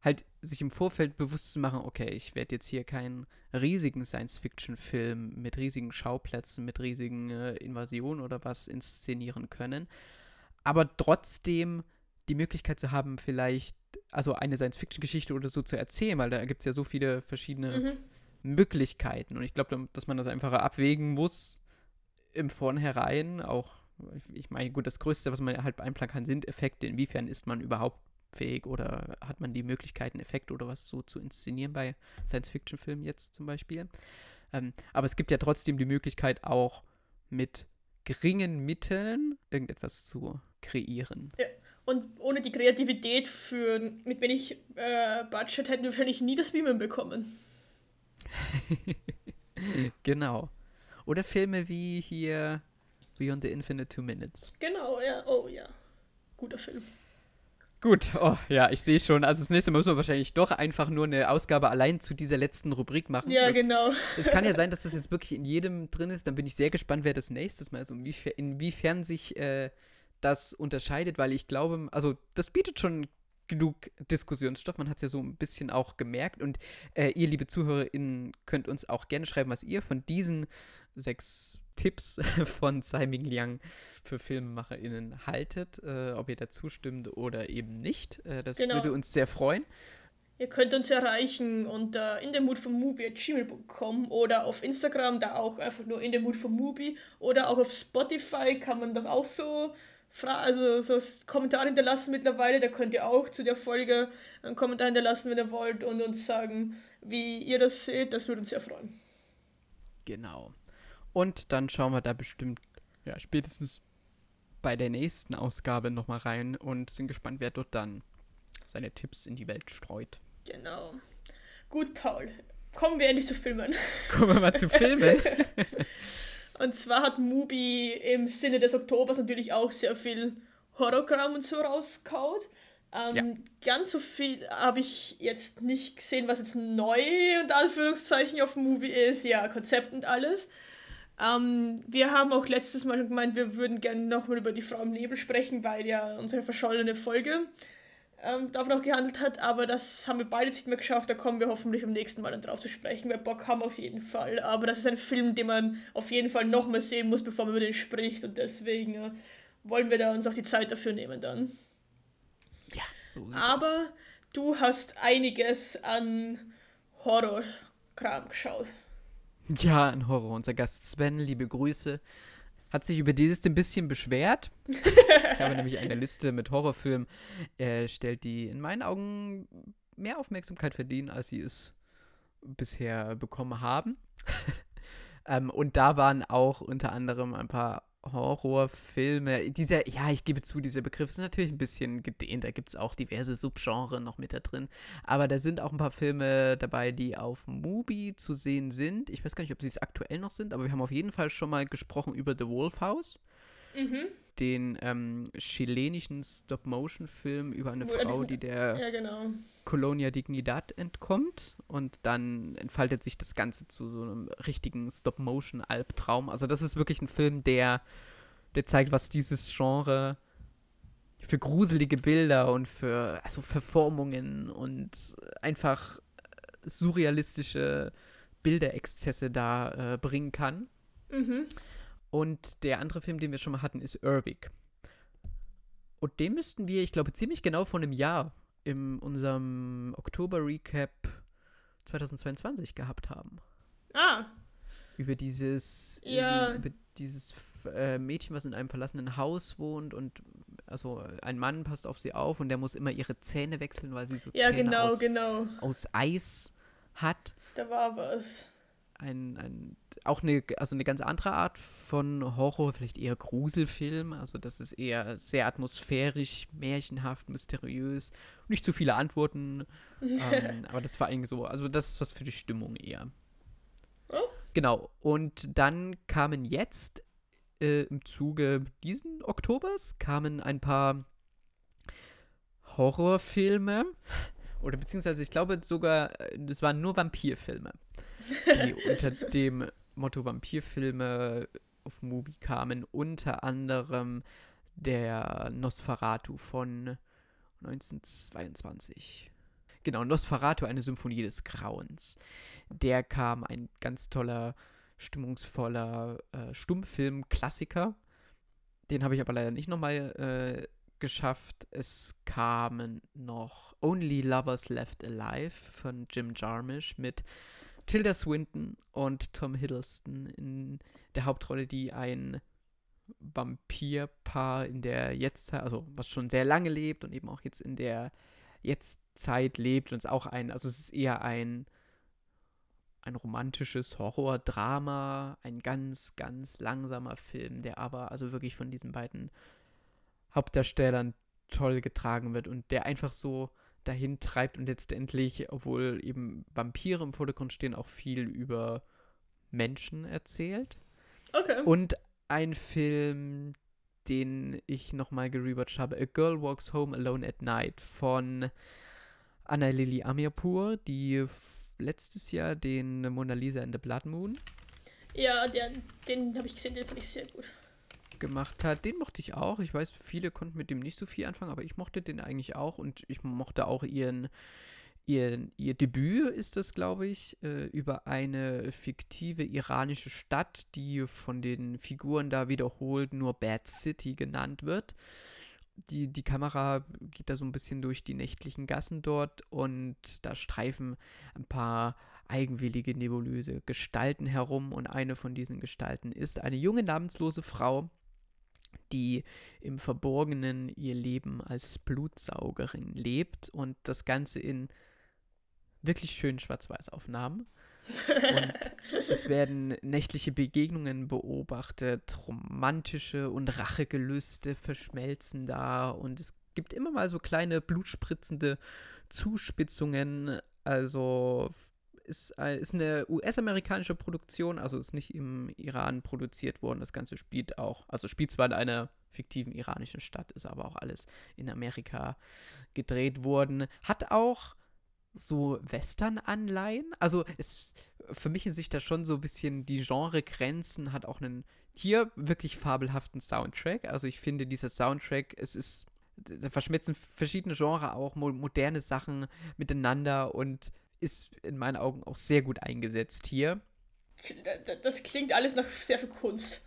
halt sich im Vorfeld bewusst zu machen, okay, ich werde jetzt hier keinen riesigen Science-Fiction-Film mit riesigen Schauplätzen, mit riesigen äh, Invasionen oder was inszenieren können, aber trotzdem die Möglichkeit zu haben, vielleicht, also eine Science-Fiction-Geschichte oder so zu erzählen, weil da gibt es ja so viele verschiedene mhm. Möglichkeiten und ich glaube, dass man das einfach abwägen muss im Vornherein, auch ich meine, gut, das Größte, was man halt einplanen kann, sind Effekte. Inwiefern ist man überhaupt fähig oder hat man die Möglichkeit, einen Effekt oder was so zu inszenieren bei Science-Fiction-Filmen jetzt zum Beispiel. Ähm, aber es gibt ja trotzdem die Möglichkeit, auch mit geringen Mitteln irgendetwas zu kreieren. Ja. Und ohne die Kreativität für mit wenig äh, Budget hätten wir wahrscheinlich nie das Beamen bekommen. genau. Oder Filme wie hier Beyond the Infinite Two Minutes. Genau, ja. Oh ja. Guter Film. Gut, oh ja, ich sehe schon. Also das nächste Mal müssen wir wahrscheinlich doch einfach nur eine Ausgabe allein zu dieser letzten Rubrik machen. Ja, das, genau. Es kann ja sein, dass das jetzt wirklich in jedem drin ist. Dann bin ich sehr gespannt, wer das nächstes Mal ist und inwiefern, sich äh, das unterscheidet, weil ich glaube, also das bietet schon genug Diskussionsstoff. Man hat es ja so ein bisschen auch gemerkt. Und äh, ihr, liebe ZuhörerInnen, könnt uns auch gerne schreiben, was ihr von diesen sechs Tipps von Simon Liang für FilmemacherInnen haltet, äh, ob ihr dazu stimmt oder eben nicht. Äh, das genau. würde uns sehr freuen. Ihr könnt uns erreichen unter in der Mut von Mubi.gmail.com oder auf Instagram, da auch einfach nur in der Mut von Mubi oder auch auf Spotify kann man doch auch so also so Kommentare hinterlassen mittlerweile. Da könnt ihr auch zu der Folge einen Kommentar hinterlassen, wenn ihr wollt und uns sagen, wie ihr das seht. Das würde uns sehr freuen. Genau. Und dann schauen wir da bestimmt, ja, spätestens bei der nächsten Ausgabe nochmal rein und sind gespannt, wer dort dann seine Tipps in die Welt streut. Genau. Gut, Paul. Kommen wir endlich zu Filmen. Kommen wir mal zu Filmen. und zwar hat Mubi im Sinne des Oktobers natürlich auch sehr viel Horrorkram und so rauskaut. Ähm, ja. Ganz so viel habe ich jetzt nicht gesehen, was jetzt neu und Anführungszeichen auf Movie ist. Ja, Konzept und alles. Ähm, wir haben auch letztes Mal schon gemeint, wir würden gerne nochmal über die Frau im Nebel sprechen, weil ja unsere verschollene Folge ähm, davon auch gehandelt hat. Aber das haben wir beide nicht mehr geschafft. Da kommen wir hoffentlich beim nächsten Mal dann drauf zu sprechen. Wir Bock haben auf jeden Fall. Aber das ist ein Film, den man auf jeden Fall nochmal sehen muss, bevor man über den spricht. Und deswegen äh, wollen wir da uns auch die Zeit dafür nehmen dann. Ja, so Aber du hast einiges an Horrorkram geschaut. Ja, ein Horror. Unser Gast Sven, liebe Grüße, hat sich über dieses ein bisschen beschwert. ich habe nämlich eine Liste mit Horrorfilmen. Er stellt die in meinen Augen mehr Aufmerksamkeit verdienen, als sie es bisher bekommen haben. ähm, und da waren auch unter anderem ein paar Horrorfilme, dieser, ja, ich gebe zu, dieser Begriff ist natürlich ein bisschen gedehnt, da gibt es auch diverse Subgenre noch mit da drin, aber da sind auch ein paar Filme dabei, die auf Mubi zu sehen sind. Ich weiß gar nicht, ob sie es aktuell noch sind, aber wir haben auf jeden Fall schon mal gesprochen über The Wolf House. Mhm. Den ähm, chilenischen Stop-Motion-Film über eine Wo Frau, die der ja, genau. Colonia Dignidad entkommt und dann entfaltet sich das Ganze zu so einem richtigen Stop-Motion-Albtraum. Also das ist wirklich ein Film, der, der zeigt, was dieses Genre für gruselige Bilder und für also Verformungen und einfach surrealistische Bilderexzesse da äh, bringen kann. Mhm. Und der andere Film, den wir schon mal hatten, ist Irvig. Und den müssten wir, ich glaube, ziemlich genau vor einem Jahr in unserem Oktober-Recap 2022 gehabt haben. Ah. Über dieses, ja. über dieses äh, Mädchen, was in einem verlassenen Haus wohnt und also ein Mann passt auf sie auf und der muss immer ihre Zähne wechseln, weil sie so ja, Zähne genau, aus, genau. aus Eis hat. Da war was. Ein, ein auch eine, also eine ganz andere Art von Horror, vielleicht eher Gruselfilm. Also das ist eher sehr atmosphärisch, märchenhaft, mysteriös. Nicht zu viele Antworten. ähm, aber das war eigentlich so, also das ist was für die Stimmung eher. Oh. Genau. Und dann kamen jetzt äh, im Zuge diesen Oktobers kamen ein paar Horrorfilme. Oder beziehungsweise ich glaube sogar, es äh, waren nur Vampirfilme, die unter dem Motto Vampirfilme auf Mubi kamen, unter anderem der Nosferatu von 1922. Genau, Nosferatu, eine Symphonie des Grauens. Der kam ein ganz toller, stimmungsvoller äh, Stummfilm-Klassiker. Den habe ich aber leider nicht nochmal äh, geschafft. Es kamen noch Only Lovers Left Alive von Jim Jarmusch mit Tilda Swinton und Tom Hiddleston in der Hauptrolle, die ein Vampirpaar in der Jetztzeit, also was schon sehr lange lebt und eben auch jetzt in der Jetztzeit lebt und es auch ein, also es ist eher ein ein romantisches Horror-Drama, ein ganz, ganz langsamer Film, der aber also wirklich von diesen beiden Hauptdarstellern toll getragen wird und der einfach so dahin treibt und letztendlich, obwohl eben Vampire im Vordergrund stehen, auch viel über Menschen erzählt. Okay. Und ein Film, den ich nochmal gerewatcht habe, A Girl Walks Home Alone at Night von Anna Lili Amirpur, die letztes Jahr den Mona Lisa and the Blood Moon. Ja, der, den habe ich gesehen, den fand ich sehr gut gemacht hat. Den mochte ich auch. Ich weiß, viele konnten mit dem nicht so viel anfangen, aber ich mochte den eigentlich auch und ich mochte auch ihren, ihr, ihr Debüt ist das, glaube ich, äh, über eine fiktive iranische Stadt, die von den Figuren da wiederholt nur Bad City genannt wird. Die, die Kamera geht da so ein bisschen durch die nächtlichen Gassen dort und da streifen ein paar eigenwillige, nebulöse Gestalten herum und eine von diesen Gestalten ist eine junge namenslose Frau, die im Verborgenen ihr Leben als Blutsaugerin lebt und das Ganze in wirklich schönen Schwarz-Weiß-Aufnahmen. und es werden nächtliche Begegnungen beobachtet, romantische und Rachegelüste verschmelzen da und es gibt immer mal so kleine blutspritzende Zuspitzungen. Also ist, äh, ist eine US-amerikanische Produktion, also ist nicht im Iran produziert worden. Das Ganze spielt auch, also spielt zwar in einer fiktiven iranischen Stadt, ist aber auch alles in Amerika gedreht worden. Hat auch so Western-Anleihen. Also es vermischen sich da schon so ein bisschen die Genregrenzen, hat auch einen hier wirklich fabelhaften Soundtrack. Also ich finde, dieser Soundtrack, es ist, da verschmelzen verschiedene Genres auch, moderne Sachen miteinander und ist in meinen Augen auch sehr gut eingesetzt hier. Das klingt alles nach sehr viel Kunst.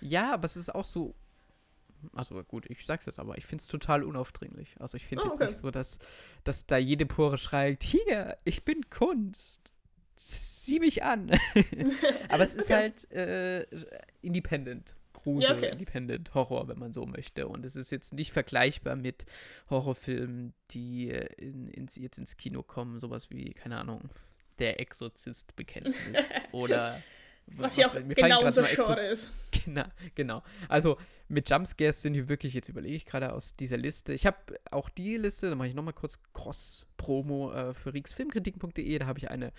ja, aber es ist auch so also gut, ich sag's jetzt aber, ich finde es total unaufdringlich. Also ich finde oh, okay. jetzt nicht so, dass, dass da jede Pore schreit, hier, ich bin Kunst. Sieh mich an. aber es ist okay. halt äh, independent. Grusel, ja, okay. Independent Horror, wenn man so möchte. Und es ist jetzt nicht vergleichbar mit Horrorfilmen, die in, ins, jetzt ins Kino kommen, sowas wie, keine Ahnung, Der Exorzist-Bekenntnis oder was, ja auch genau unser Genre ist. Genau, genau. Also mit Jumpscares sind die wirklich, jetzt überlege ich gerade aus dieser Liste. Ich habe auch die Liste, da mache ich nochmal kurz Cross-Promo äh, für rieksfilmkritiken.de. Da habe ich eine,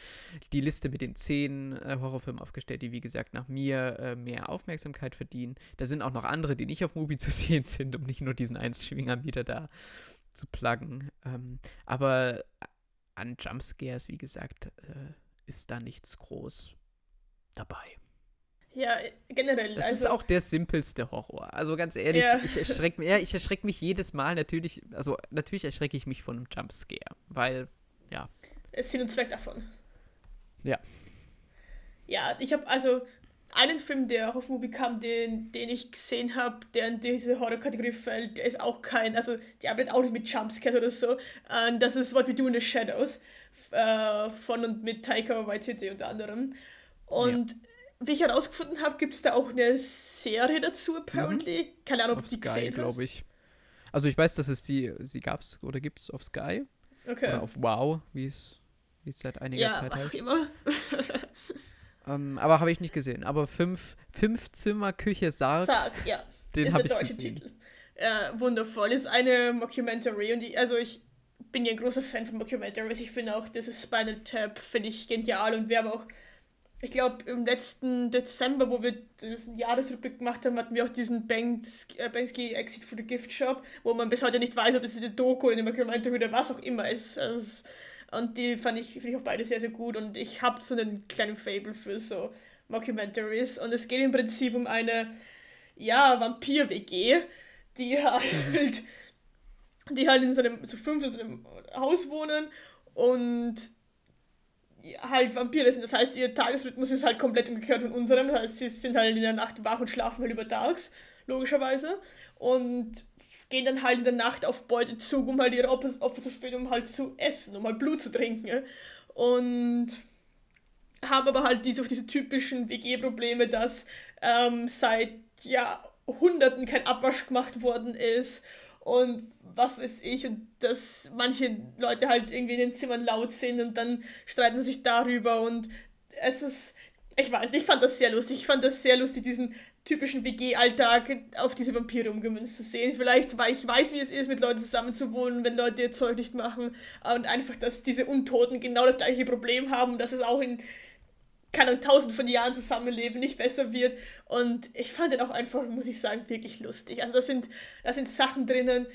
die Liste mit den zehn äh, Horrorfilmen aufgestellt, die wie gesagt nach mir äh, mehr Aufmerksamkeit verdienen. Da sind auch noch andere, die nicht auf Mubi zu sehen sind, um nicht nur diesen einen Streaming-Anbieter da zu pluggen. Ähm, aber an Jumpscares, wie gesagt, äh, ist da nichts groß dabei. Ja, generell. Das also, ist auch der simpelste Horror. Also ganz ehrlich, ja. ich erschrecke ja, ich erschrecke mich jedes Mal natürlich, also natürlich erschrecke ich mich von einem Jumpscare, weil, ja. Es Sinn und Zweck davon. Ja. Ja, ich habe also einen Film, der auf Movie kam, den, den ich gesehen habe, der in diese Horror-Kategorie fällt, der ist auch kein, also der arbeitet auch nicht mit Jumpscares oder so. Und das ist What We Do in the Shadows äh, von und mit Taika Waititi unter anderem. Und ja. wie ich herausgefunden habe, gibt es da auch eine Serie dazu, apparently. Mhm. Keine Ahnung, ob auf die Sky, glaube ich. Also ich weiß, dass es die, sie gab es oder gibt es auf Sky. Okay. Oder auf Wow, wie es seit einiger ja, Zeit was heißt. auch immer. ähm, aber habe ich nicht gesehen. Aber fünf, fünf Zimmer Küche Sarg. Sarg, ja. Den habe ich deutsche gesehen. Titel. Ja, wundervoll. Ist eine Mockumentary und die, also ich bin ja ein großer Fan von Mockumentaries. Ich finde auch dieses Spinal Tap finde ich genial und wir haben auch ich glaube, im letzten Dezember, wo wir diesen Jahresrückblick gemacht haben, hatten wir auch diesen Banks, äh, Banksy Exit for the Gift Shop, wo man bis heute nicht weiß, ob das eine Doku oder eine Documentary oder was auch immer ist. Also, und die fand ich, finde ich auch beide sehr, sehr gut. Und ich habe so einen kleinen Fable für so Mockumentaries. Und es geht im Prinzip um eine, ja, Vampir-WG, die halt, die halt in so einem, zu fünf in so einem Haus wohnen und halt Vampire sind. Das heißt, ihr Tagesrhythmus ist halt komplett umgekehrt von unserem. Das heißt, sie sind halt in der Nacht wach und schlafen halt über Tags, logischerweise. Und gehen dann halt in der Nacht auf Beutezug, um halt ihre Opfer, Opfer zu finden, um halt zu essen, um halt Blut zu trinken. Und haben aber halt diese, diese typischen WG-Probleme, dass ähm, seit Jahrhunderten kein Abwasch gemacht worden ist und was weiß ich und dass manche Leute halt irgendwie in den Zimmern laut sind und dann streiten sich darüber und es ist, ich weiß nicht, ich fand das sehr lustig. Ich fand das sehr lustig, diesen typischen WG-Alltag auf diese Vampire umgemünzt zu sehen. Vielleicht, weil ich weiß, wie es ist, mit Leuten zusammenzuwohnen, wenn Leute ihr Zeug nicht machen und einfach, dass diese Untoten genau das gleiche Problem haben, dass es auch in keine tausend von Jahren zusammenleben, nicht besser wird. Und ich fand den auch einfach, muss ich sagen, wirklich lustig. Also da sind, da sind Sachen drinnen,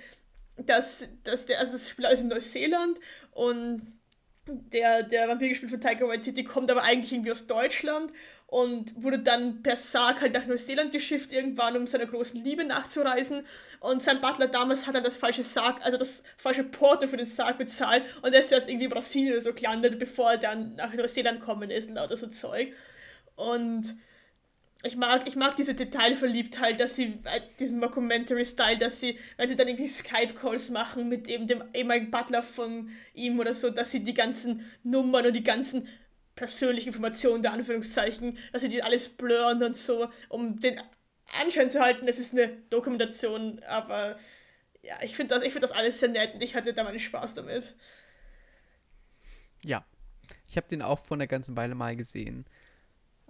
dass, dass der, also das spielt alles in Neuseeland und der, der Vampir gespielt von Taika Waititi kommt aber eigentlich irgendwie aus Deutschland und wurde dann per Sarg halt nach Neuseeland geschifft irgendwann, um seiner großen Liebe nachzureisen. Und sein Butler damals hat dann das falsche Sarg, also das falsche Porto für den Sarg bezahlt und er ist erst irgendwie in Brasilien oder so gelandet, bevor er dann nach Neuseeland gekommen ist lauter so Zeug. Und ich mag, ich mag diese Detailverliebtheit, dass sie, äh, diesen Mockumentary-Style, dass sie, wenn sie dann irgendwie Skype-Calls machen mit eben dem ehemaligen Butler von ihm oder so, dass sie die ganzen Nummern und die ganzen persönliche Informationen, der Anführungszeichen, dass sie die alles blurren und so, um den Anschein zu halten, es ist eine Dokumentation, aber ja, ich finde das, find das alles sehr nett und ich hatte da meinen Spaß damit. Ja, ich habe den auch vor einer ganzen Weile mal gesehen.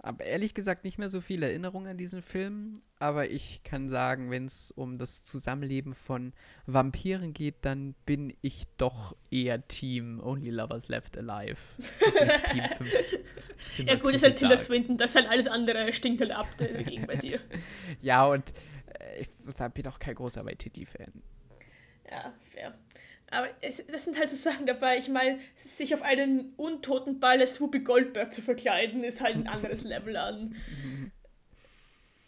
Habe ehrlich gesagt nicht mehr so viele Erinnerungen an diesen Film, aber ich kann sagen, wenn es um das Zusammenleben von Vampiren geht, dann bin ich doch eher Team Only Lovers Left Alive. Team 5. ja gut, ist halt Tilda Swinton, das ist halt alles andere stinkt halt ab dagegen bei dir. ja, und äh, ich bin auch kein großer Waititi-Fan. Ja, fair. Aber es, das sind halt so Sachen dabei. Ich meine, sich auf einen untoten Ball als Whoopi Goldberg zu verkleiden, ist halt ein anderes Level an.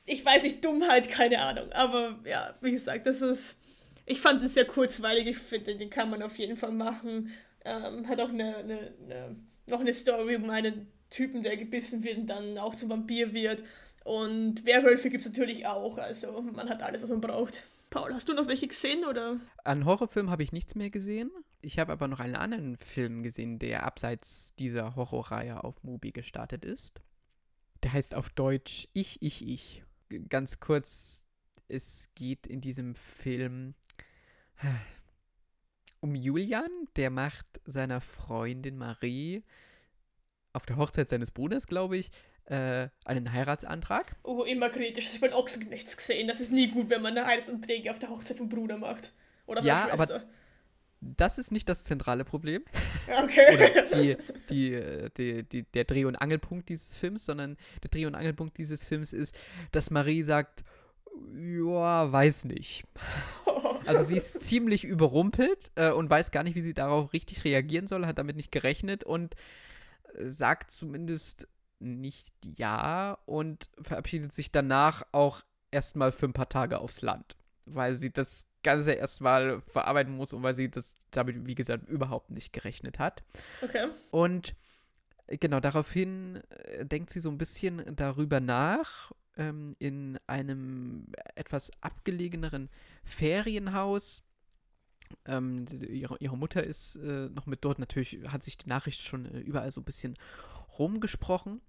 Ich weiß nicht, Dummheit, keine Ahnung. Aber ja, wie gesagt, das ist. Ich fand es sehr kurzweilig. Ich finde, den kann man auf jeden Fall machen. Ähm, hat auch eine, eine, eine, noch eine Story um einen Typen, der gebissen wird und dann auch zum Vampir wird. Und Werwölfe gibt es natürlich auch. Also man hat alles, was man braucht. Paul, hast du noch welche gesehen oder? An Horrorfilmen habe ich nichts mehr gesehen. Ich habe aber noch einen anderen Film gesehen, der abseits dieser Horrorreihe auf Mubi gestartet ist. Der heißt auf Deutsch Ich, Ich, Ich. Ganz kurz, es geht in diesem Film um Julian, der macht seiner Freundin Marie auf der Hochzeit seines Bruders, glaube ich, äh, einen Heiratsantrag. Oh, immer kritisch. Ich habe bei Ochsenknechts gesehen. Das ist nie gut, wenn man eine Heiratsanträge auf der Hochzeit vom Bruder macht. Oder von ja, Schwester. Aber das ist nicht das zentrale Problem. Okay. Die, die, die, die, der Dreh- und Angelpunkt dieses Films, sondern der Dreh- und Angelpunkt dieses Films ist, dass Marie sagt, ja, weiß nicht. Also sie ist ziemlich überrumpelt äh, und weiß gar nicht, wie sie darauf richtig reagieren soll, hat damit nicht gerechnet und sagt zumindest nicht ja und verabschiedet sich danach auch erstmal für ein paar Tage aufs Land, weil sie das Ganze erstmal verarbeiten muss und weil sie das damit, wie gesagt, überhaupt nicht gerechnet hat. Okay. Und genau daraufhin äh, denkt sie so ein bisschen darüber nach, ähm, in einem etwas abgelegeneren Ferienhaus. Ähm, ihre, ihre, Mutter ist äh, noch mit dort. Natürlich hat sich die Nachricht schon äh, überall so ein bisschen rumgesprochen.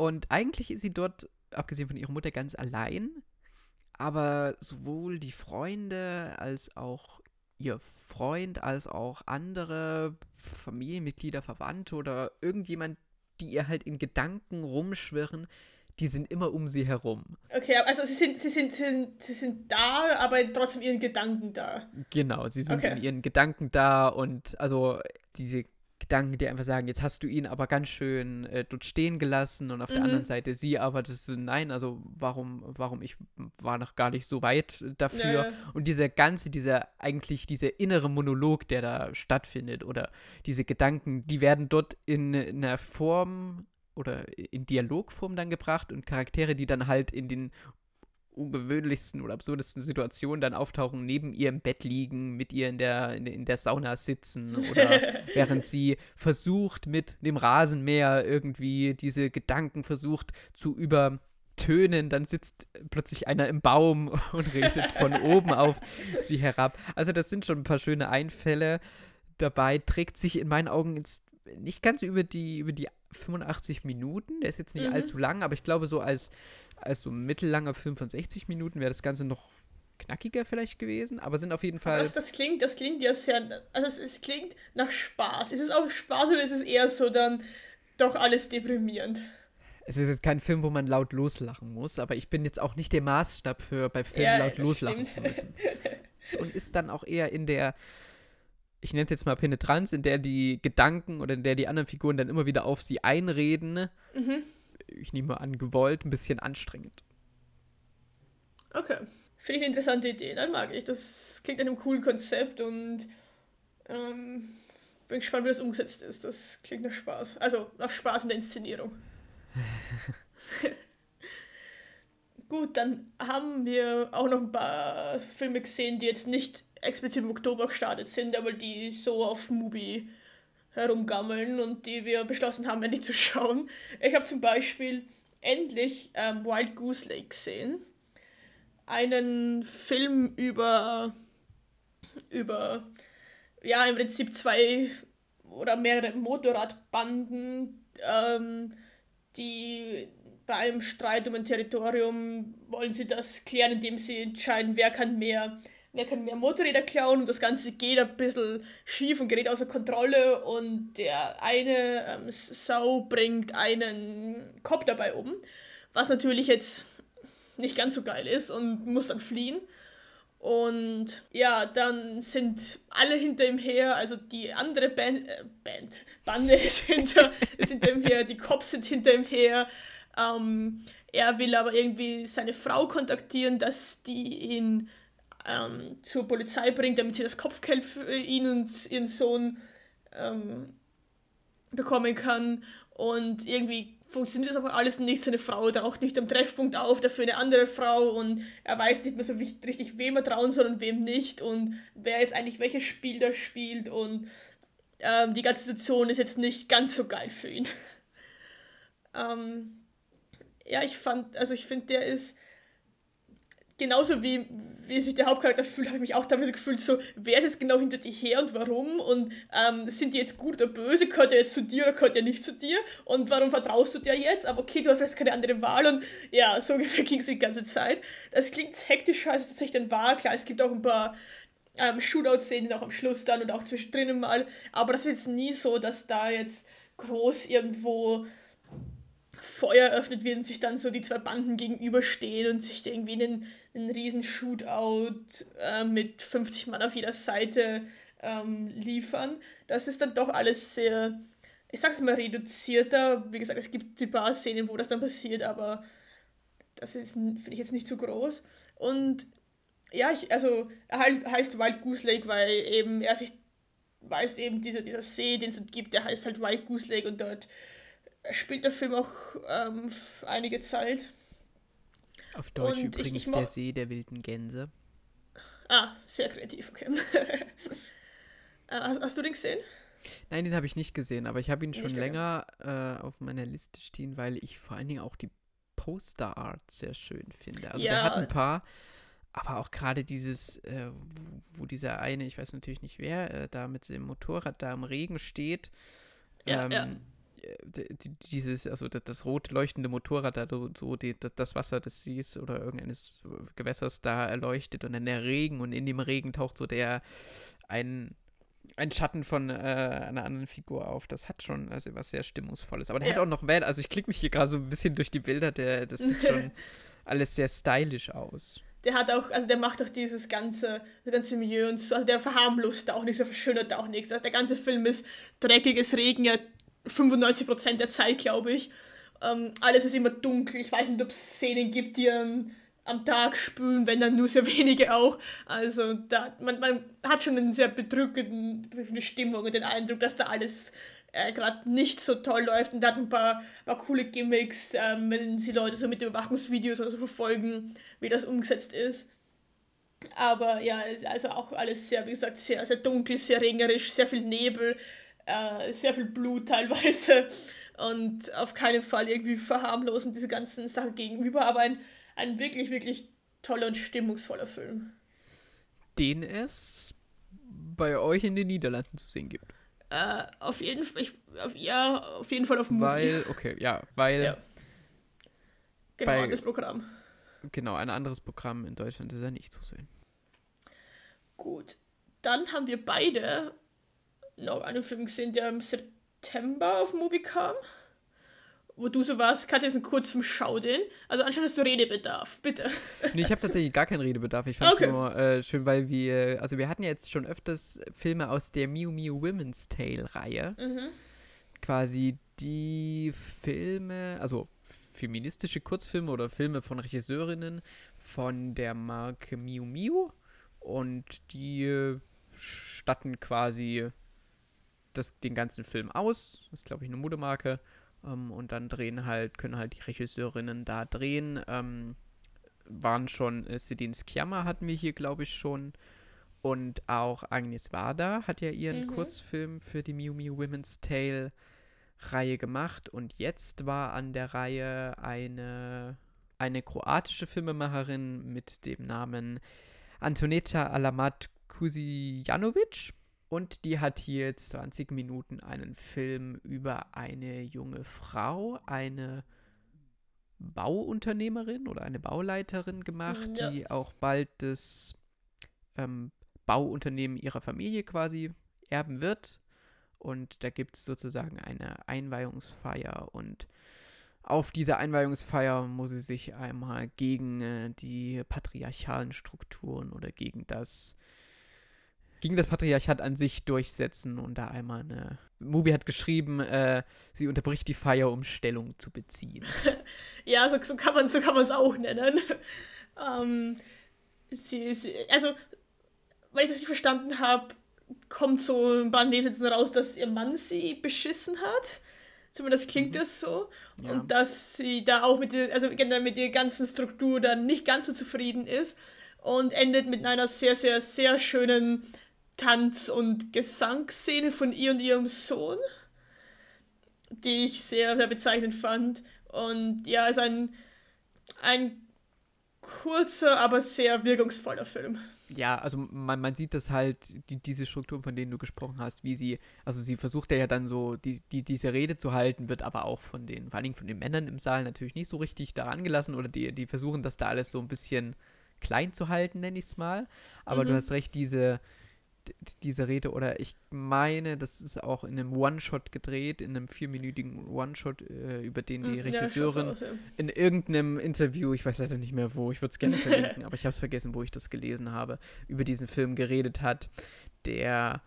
Und eigentlich ist sie dort, abgesehen von ihrer Mutter, ganz allein. Aber sowohl die Freunde als auch ihr Freund, als auch andere Familienmitglieder, Verwandte oder irgendjemand, die ihr halt in Gedanken rumschwirren, die sind immer um sie herum. Okay, also sie sind, sie sind, sie sind, sie sind da, aber trotzdem ihren Gedanken da. Genau, sie sind okay. in ihren Gedanken da und also diese Gedanken, die einfach sagen, jetzt hast du ihn aber ganz schön äh, dort stehen gelassen und auf mhm. der anderen Seite sie aber das nein, also warum, warum ich war noch gar nicht so weit dafür. Ja, ja. Und dieser ganze, dieser eigentlich dieser innere Monolog, der da stattfindet oder diese Gedanken, die werden dort in, in einer Form oder in Dialogform dann gebracht und Charaktere, die dann halt in den ungewöhnlichsten oder absurdesten Situationen dann auftauchen, neben ihr im Bett liegen, mit ihr in der, in, der Sauna sitzen oder während sie versucht, mit dem Rasenmäher irgendwie diese Gedanken versucht zu übertönen, dann sitzt plötzlich einer im Baum und redet von oben auf sie herab. Also das sind schon ein paar schöne Einfälle dabei, trägt sich in meinen Augen ins nicht ganz über die, über die 85 Minuten. Der ist jetzt nicht mhm. allzu lang, aber ich glaube, so als, als so mittellanger Film von 60 Minuten wäre das Ganze noch knackiger vielleicht gewesen, aber sind auf jeden Fall. Das, das, klingt, das klingt ja sehr. Also es, es, klingt nach Spaß. Ist es auch Spaß oder ist es eher so dann doch alles deprimierend? Es ist jetzt kein Film, wo man laut loslachen muss, aber ich bin jetzt auch nicht der Maßstab für bei Filmen ja, laut loslachen stimmt. zu müssen. Und ist dann auch eher in der ich nenne es jetzt mal Penetranz, in der die Gedanken oder in der die anderen Figuren dann immer wieder auf sie einreden. Mhm. Ich nehme an, gewollt, ein bisschen anstrengend. Okay. Finde ich eine interessante Idee, dann mag ich. Das klingt nach einem coolen Konzept und ähm, bin gespannt, wie das umgesetzt ist. Das klingt nach Spaß. Also nach Spaß in der Inszenierung. Gut, dann haben wir auch noch ein paar Filme gesehen, die jetzt nicht explizit im Oktober gestartet sind, aber die so auf Mubi herumgammeln und die wir beschlossen haben, endlich zu schauen. Ich habe zum Beispiel endlich ähm, Wild Goose Lake gesehen. Einen Film über, über, ja, im Prinzip zwei oder mehrere Motorradbanden, ähm, die bei einem Streit um ein Territorium wollen sie das klären, indem sie entscheiden, wer kann mehr wer kann mehr Motorräder klauen und das Ganze geht ein bisschen schief und gerät außer Kontrolle und der eine ähm, Sau bringt einen Kopf dabei um, was natürlich jetzt nicht ganz so geil ist und muss dann fliehen. Und ja, dann sind alle hinter ihm her, also die andere Band, äh, Band Bande ist hinter, ist hinter ihm her, die Cops sind hinter ihm her. Ähm, er will aber irgendwie seine Frau kontaktieren, dass die ihn ähm, zur Polizei bringt, damit sie das Kopfgeld für ihn und ihren Sohn ähm, bekommen kann. Und irgendwie funktioniert das aber alles nicht. Seine Frau taucht nicht am Treffpunkt auf, dafür eine andere Frau und er weiß nicht mehr so richtig, wem er trauen soll und wem nicht und wer jetzt eigentlich welches Spiel da spielt und ähm, die ganze Situation ist jetzt nicht ganz so geil für ihn. ähm, ja, ich fand, also ich finde, der ist genauso wie, wie sich der Hauptcharakter fühlt, habe ich mich auch teilweise gefühlt, so, wer ist jetzt genau hinter dir her und warum? Und ähm, sind die jetzt gut oder böse? Gehört der jetzt zu dir oder gehört der nicht zu dir? Und warum vertraust du dir jetzt? Aber okay, du hast keine andere Wahl und ja, so ungefähr ging es die ganze Zeit. Das klingt hektischer, als es tatsächlich dann war. Klar, es gibt auch ein paar ähm, Shootout-Szenen auch am Schluss dann und auch zwischendrin mal, aber das ist jetzt nie so, dass da jetzt groß irgendwo Feuer eröffnet wird und sich dann so die zwei Banden gegenüberstehen und sich irgendwie einen, einen riesen Shootout äh, mit 50 Mann auf jeder Seite ähm, liefern. Das ist dann doch alles sehr, ich sag's mal, reduzierter. Wie gesagt, es gibt die paar Szenen, wo das dann passiert, aber das ist, finde ich jetzt nicht so groß. Und ja, ich, also er heißt Wild Goose Lake, weil eben er sich weiß eben dieser, dieser See, den es gibt, der heißt halt Wild Goose Lake und dort spielt der Film auch ähm, einige Zeit. Auf Deutsch und übrigens ich, ich der See der wilden Gänse. Ah, sehr kreativ, okay. Äh, hast, hast, du den gesehen? Nein, den habe ich nicht gesehen, aber ich habe ihn schon nicht länger äh, auf meiner Liste stehen, weil ich vor allen Dingen auch die Poster-Art sehr schön finde. Also ja. der hat ein paar, aber auch gerade dieses, äh, wo, wo, dieser eine, ich weiß natürlich nicht wer, äh, da mit dem Motorrad da im Regen steht. Ja, ähm, ja dieses, also das, rot leuchtende Motorrad da so die, das Wasser des Sees oder irgendeines Gewässers da erleuchtet und dann der Regen und in dem Regen taucht so der ein, ein Schatten von äh, einer anderen Figur auf. Das hat schon also was sehr Stimmungsvolles. Aber der ja. hat auch noch mehr, also ich klicke mich hier gerade so ein bisschen durch die Bilder, der, das sieht schon alles sehr stylisch aus der hat auch, also der macht auch dieses ganze, das ganze Milieu und so, also der verharmlost auch nicht, so verschönert auch nichts. Also der ganze Film ist dreckiges Regen, ja 95% der Zeit, glaube ich. Ähm, alles ist immer dunkel. Ich weiß nicht, ob es Szenen gibt, die ähm, am Tag spülen, wenn dann nur sehr wenige auch. Also da, man, man hat schon eine sehr bedrückende Stimmung und den Eindruck, dass da alles äh, gerade nicht so toll läuft und da hat ein paar, paar coole Gimmicks, ähm, wenn sie Leute so mit Überwachungsvideos oder so verfolgen, wie das umgesetzt ist. Aber ja, also auch alles sehr, wie gesagt, sehr, sehr dunkel, sehr regnerisch, sehr viel Nebel äh, sehr viel Blut teilweise und auf keinen Fall irgendwie verharmlosen diese ganzen Sachen gegenüber, aber ein, ein wirklich, wirklich toller und stimmungsvoller Film. Den es bei euch in den Niederlanden zu sehen gibt. Äh, auf jeden Fall, ich, auf, ja, auf jeden Fall auf dem Weil, okay, ja, weil. Ja. Genau, bei, anderes Programm. Genau, ein anderes Programm in Deutschland ist ja nicht zu sehen. Gut. Dann haben wir beide noch einen Film gesehen, der im September auf Mubi kam. Wo du so warst, Katja ist ein kurz vom Schau den. Also anscheinend hast du Redebedarf, bitte. Nee, ich habe tatsächlich gar keinen Redebedarf. Ich fand es okay. nur äh, schön, weil wir, also wir hatten ja jetzt schon öfters Filme aus der Miu Miu Women's Tale-Reihe. Mhm. Quasi die Filme, also feministische Kurzfilme oder Filme von Regisseurinnen von der Marke Miu Miu. Und die statten quasi das, den ganzen Film aus. Das ist, glaube ich, eine Modemarke. Ähm, und dann drehen halt, können halt die Regisseurinnen da drehen. Ähm, waren schon, äh, Sedin Skjammer hatten wir hier, glaube ich, schon. Und auch Agnes Varda hat ja ihren mhm. Kurzfilm für die Miu Miu Women's Tale Reihe gemacht. Und jetzt war an der Reihe eine, eine kroatische Filmemacherin mit dem Namen Antoneta Alamat Kuzijanovic. Und die hat hier 20 Minuten einen Film über eine junge Frau, eine Bauunternehmerin oder eine Bauleiterin gemacht, ja. die auch bald das, ähm, Bauunternehmen ihrer Familie quasi erben wird. Und da gibt es sozusagen eine Einweihungsfeier und auf dieser Einweihungsfeier muss sie sich einmal gegen äh, die patriarchalen Strukturen oder gegen das gegen das Patriarchat an sich durchsetzen und da einmal eine. Mubi hat geschrieben, äh, sie unterbricht die Feier, um Stellung zu beziehen. ja, so, so kann man es so kann auch nennen. ähm, sie, sie, also, weil ich das nicht verstanden habe, kommt so ein paar Nebensätzen raus, dass ihr Mann sie beschissen hat. Zumindest klingt mhm. das so. Ja. Und dass sie da auch mit der, also generell mit der ganzen Struktur dann nicht ganz so zufrieden ist. Und endet mit einer sehr, sehr, sehr schönen Tanz- und Gesangsszene von ihr und ihrem Sohn, die ich sehr, sehr bezeichnend fand. Und ja, ist ein, ein kurzer, aber sehr wirkungsvoller Film. Ja, also man, man sieht das halt, die, diese Strukturen, von denen du gesprochen hast, wie sie, also sie versucht ja dann so, die, die, diese Rede zu halten, wird aber auch von den, vor allen Dingen von den Männern im Saal natürlich nicht so richtig daran gelassen oder die, die versuchen das da alles so ein bisschen klein zu halten, nenne ich es mal. Aber mhm. du hast recht, diese, diese Rede, oder ich meine, das ist auch in einem One-Shot gedreht, in einem vierminütigen One-Shot, äh, über den die hm, Regisseurin ja, aus, ja. in irgendeinem Interview, ich weiß leider nicht mehr wo, ich würde es gerne verlinken, aber ich habe es vergessen, wo ich das gelesen habe, über diesen Film geredet hat, der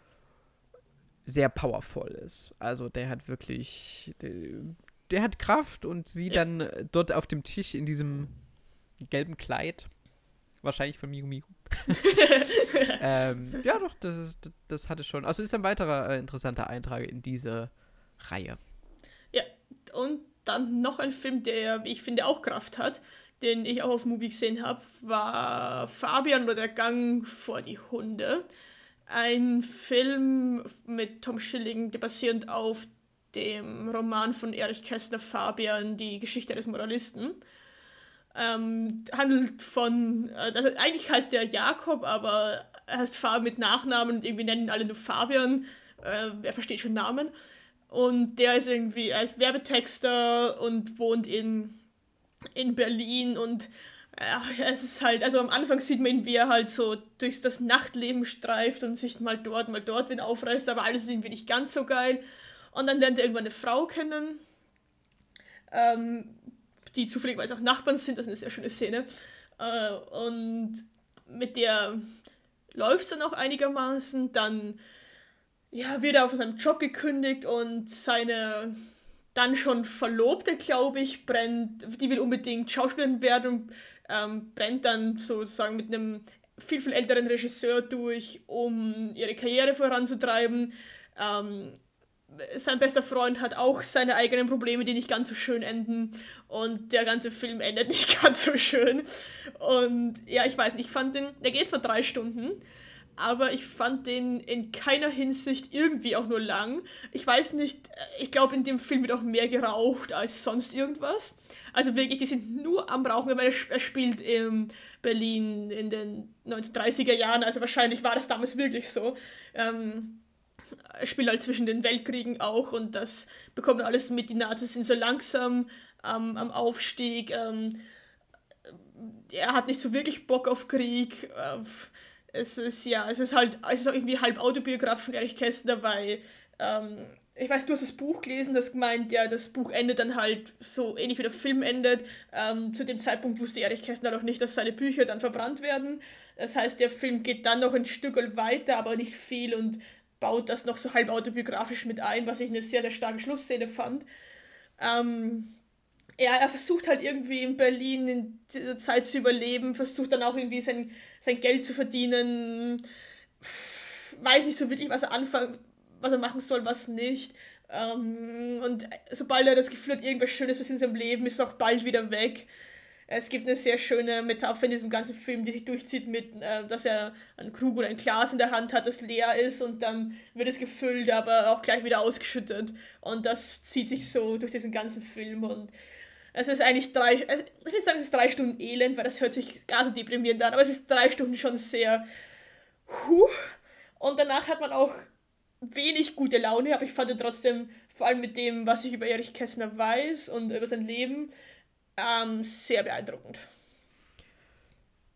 sehr powerful ist. Also der hat wirklich, der, der hat Kraft und sie ja. dann dort auf dem Tisch in diesem gelben Kleid Wahrscheinlich von Miu Miu. ähm, ja, doch, das, das, das, hatte schon. Also ist ein weiterer äh, interessanter Eintrag in diese Reihe. Ja, und dann noch ein Film, der, ich finde, auch Kraft hat, den ich auch auf Movie gesehen habe, war Fabian oder der Gang vor die Hunde. Ein Film mit Tom Schilling, der basierend auf dem Roman von Erich Kästner Fabian, die Geschichte des Moralisten ähm, handelt von, äh, also eigentlich heißt der Jakob, aber er heißt Fabian mit Nachnamen und irgendwie nennen alle nur Fabian. Äh, er versteht schon Namen. Und der ist irgendwie, er ist Werbetexter und wohnt in, in Berlin und ja, es ist halt, also am Anfang sieht man ihn, wie er halt so durch das Nachtleben streift und sich mal dort, mal dort wen aufreißt, aber alles ist irgendwie nicht ganz so geil. Und dann lernt er irgendwann eine Frau kennen, ähm, die zufälligerweise auch Nachbarn sind, das ist eine sehr schöne Szene. Äh, und mit der läuft es dann auch einigermaßen. Dann ja, wird er auf seinem Job gekündigt und seine dann schon Verlobte, glaube ich, brennt, die will unbedingt Schauspielerin werden und ähm, brennt dann sozusagen mit einem viel, viel älteren Regisseur durch, um ihre Karriere voranzutreiben. Ähm, sein bester Freund hat auch seine eigenen Probleme, die nicht ganz so schön enden. Und der ganze Film endet nicht ganz so schön. Und ja, ich weiß nicht, ich fand den, der geht zwar drei Stunden, aber ich fand den in keiner Hinsicht irgendwie auch nur lang. Ich weiß nicht, ich glaube, in dem Film wird auch mehr geraucht als sonst irgendwas. Also wirklich, die sind nur am Rauchen, weil er spielt in Berlin in den 1930er Jahren, also wahrscheinlich war das damals wirklich so. Ähm, spielt halt zwischen den Weltkriegen auch und das bekommt alles mit. Die Nazis sind so langsam ähm, am Aufstieg. Ähm, er hat nicht so wirklich Bock auf Krieg. Äh, es ist ja, es ist halt, es ist auch irgendwie halb Autobiograf von Erich Kästner, weil ähm, ich weiß, du hast das Buch gelesen, das gemeint, ja, das Buch endet dann halt so ähnlich wie der Film endet. Ähm, zu dem Zeitpunkt wusste Erich Kästner noch nicht, dass seine Bücher dann verbrannt werden. Das heißt, der Film geht dann noch ein Stück weiter, aber nicht viel und baut das noch so halb autobiografisch mit ein, was ich eine sehr, sehr starke Schlussszene fand. Ähm, ja, er versucht halt irgendwie in Berlin in dieser Zeit zu überleben, versucht dann auch irgendwie sein, sein Geld zu verdienen, weiß nicht so wirklich, was er anfangen, was er machen soll, was nicht. Ähm, und sobald er das Gefühl hat, irgendwas Schönes was in seinem Leben, ist es auch bald wieder weg. Es gibt eine sehr schöne Metapher in diesem ganzen Film, die sich durchzieht mit, äh, dass er einen Krug oder ein Glas in der Hand hat, das leer ist und dann wird es gefüllt, aber auch gleich wieder ausgeschüttet. Und das zieht sich so durch diesen ganzen Film und es ist eigentlich drei, also ich will sagen, es ist drei Stunden Elend, weil das hört sich gar so deprimierend an, aber es ist drei Stunden schon sehr, huh. Und danach hat man auch wenig gute Laune, aber ich fand trotzdem, vor allem mit dem, was ich über Erich Kästner weiß und über sein Leben, ähm, sehr beeindruckend.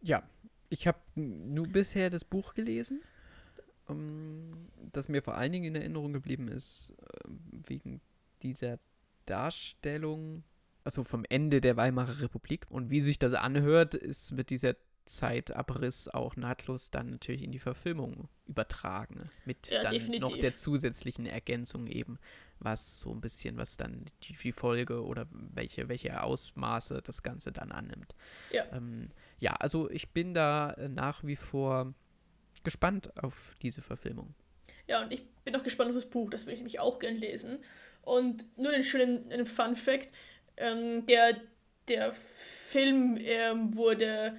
Ja, Ich habe nur bisher das Buch gelesen, um, das mir vor allen Dingen in Erinnerung geblieben ist, äh, wegen dieser Darstellung, also vom Ende der Weimarer Republik. Und wie sich das anhört, ist mit dieser Zeitabriss auch nahtlos dann natürlich in die Verfilmung übertragen. Mit Ja, dann definitiv. noch der zusätzlichen Ergänzung eben, was so ein bisschen, was dann die, die Folge oder welche, welche Ausmaße das Ganze dann annimmt. Ja. Ähm, ja, also ich bin da äh, nach wie vor gespannt auf diese Verfilmung. Ja, und ich bin auch gespannt auf das Buch, das will ich nämlich auch gern lesen. Und nur einen schönen Fun Fact: ähm, der, der Film ähm, wurde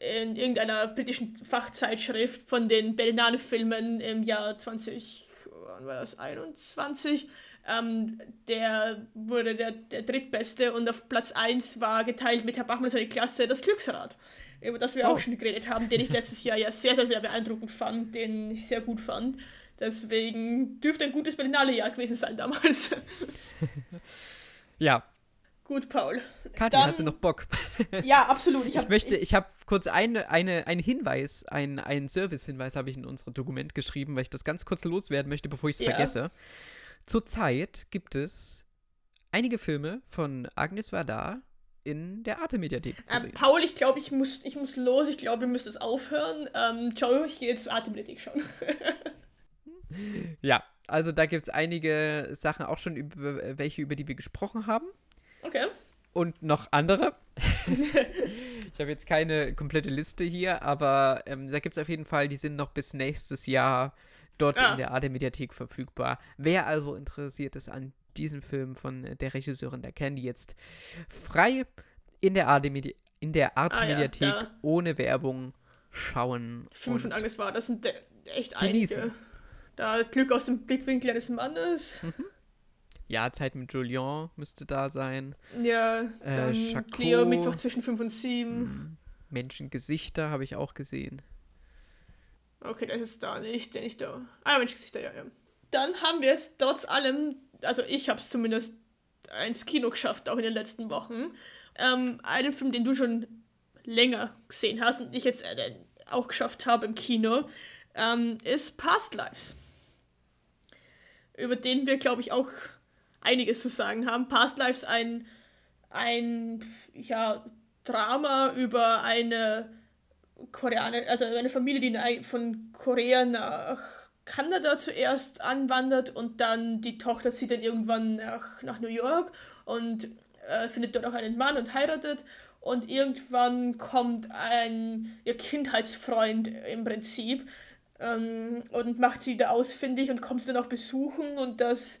in irgendeiner britischen Fachzeitschrift von den Berlinale-Filmen im Jahr 20, wann war das, 21, ähm, der wurde der, der drittbeste und auf Platz 1 war geteilt mit Herr Bachmann seine Klasse das Glücksrad, über das wir Oh. auch schon geredet haben, den ich letztes Jahr ja sehr, sehr, sehr beeindruckend fand, den ich sehr gut fand. Deswegen dürfte ein gutes Berlinale-Jahr gewesen sein damals. Ja, gut, Paul. Kathi, Dann- hast du noch Bock? Ja, absolut. Ich, Ich hab, möchte, ich habe kurz eine, eine, einen Hinweis, einen, einen Service-Hinweis habe ich in unser Dokument geschrieben, weil ich das ganz kurz loswerden möchte, bevor ich es Ja. vergesse. Zurzeit gibt es einige Filme von Agnes Varda in der Arte-Mediathek zu Ähm, sehen. Paul, ich glaube, ich muss, ich muss los. Ich glaube, wir müssen jetzt aufhören. Ähm, ciao, ich gehe jetzt zur Atembibliothek schauen. Ja, also da gibt es einige Sachen auch schon, über welche, über die wir gesprochen haben. Okay. und noch andere. ich habe jetzt keine komplette Liste hier, aber ähm, da gibt es auf jeden Fall, die sind noch bis nächstes Jahr dort Ah. in der Arte-Mediathek verfügbar. Wer also interessiert ist an diesen Film von äh, der Regisseurin, der kann die jetzt frei in der Arte-Medi- in der Ah da. ohne Werbung schauen. Filme von und- Agnes war, das sind de- echt Genießen. einige. Da Glück aus dem Blickwinkel eines Mannes. Hm. Ja, Zeit mit Julien müsste da sein. Ja, Äh, Chapeau. Cleo Mittwoch zwischen 5 und 7. Hm. Menschengesichter habe ich auch gesehen. Okay, der ist da nicht, der nicht da. Ah, Mensch, Gesichter, ja, ja. Dann haben wir es trotz allem, also ich habe es zumindest ins Kino geschafft, auch in den letzten Wochen. Ähm, einen Film, den du schon länger gesehen hast und ich jetzt äh, auch geschafft habe im Kino, ähm, ist Past Lives. Über den wir, glaube ich, auch einiges zu sagen haben. Past Lives ein, ein ja, Drama über eine Koreaner, also eine Familie, die von Korea nach Kanada zuerst anwandert und dann die Tochter zieht dann irgendwann nach, nach New York und äh, findet dort auch einen Mann und heiratet und irgendwann kommt ein ihr Kindheitsfreund im Prinzip ähm, und macht sie da ausfindig und kommt sie dann auch besuchen und das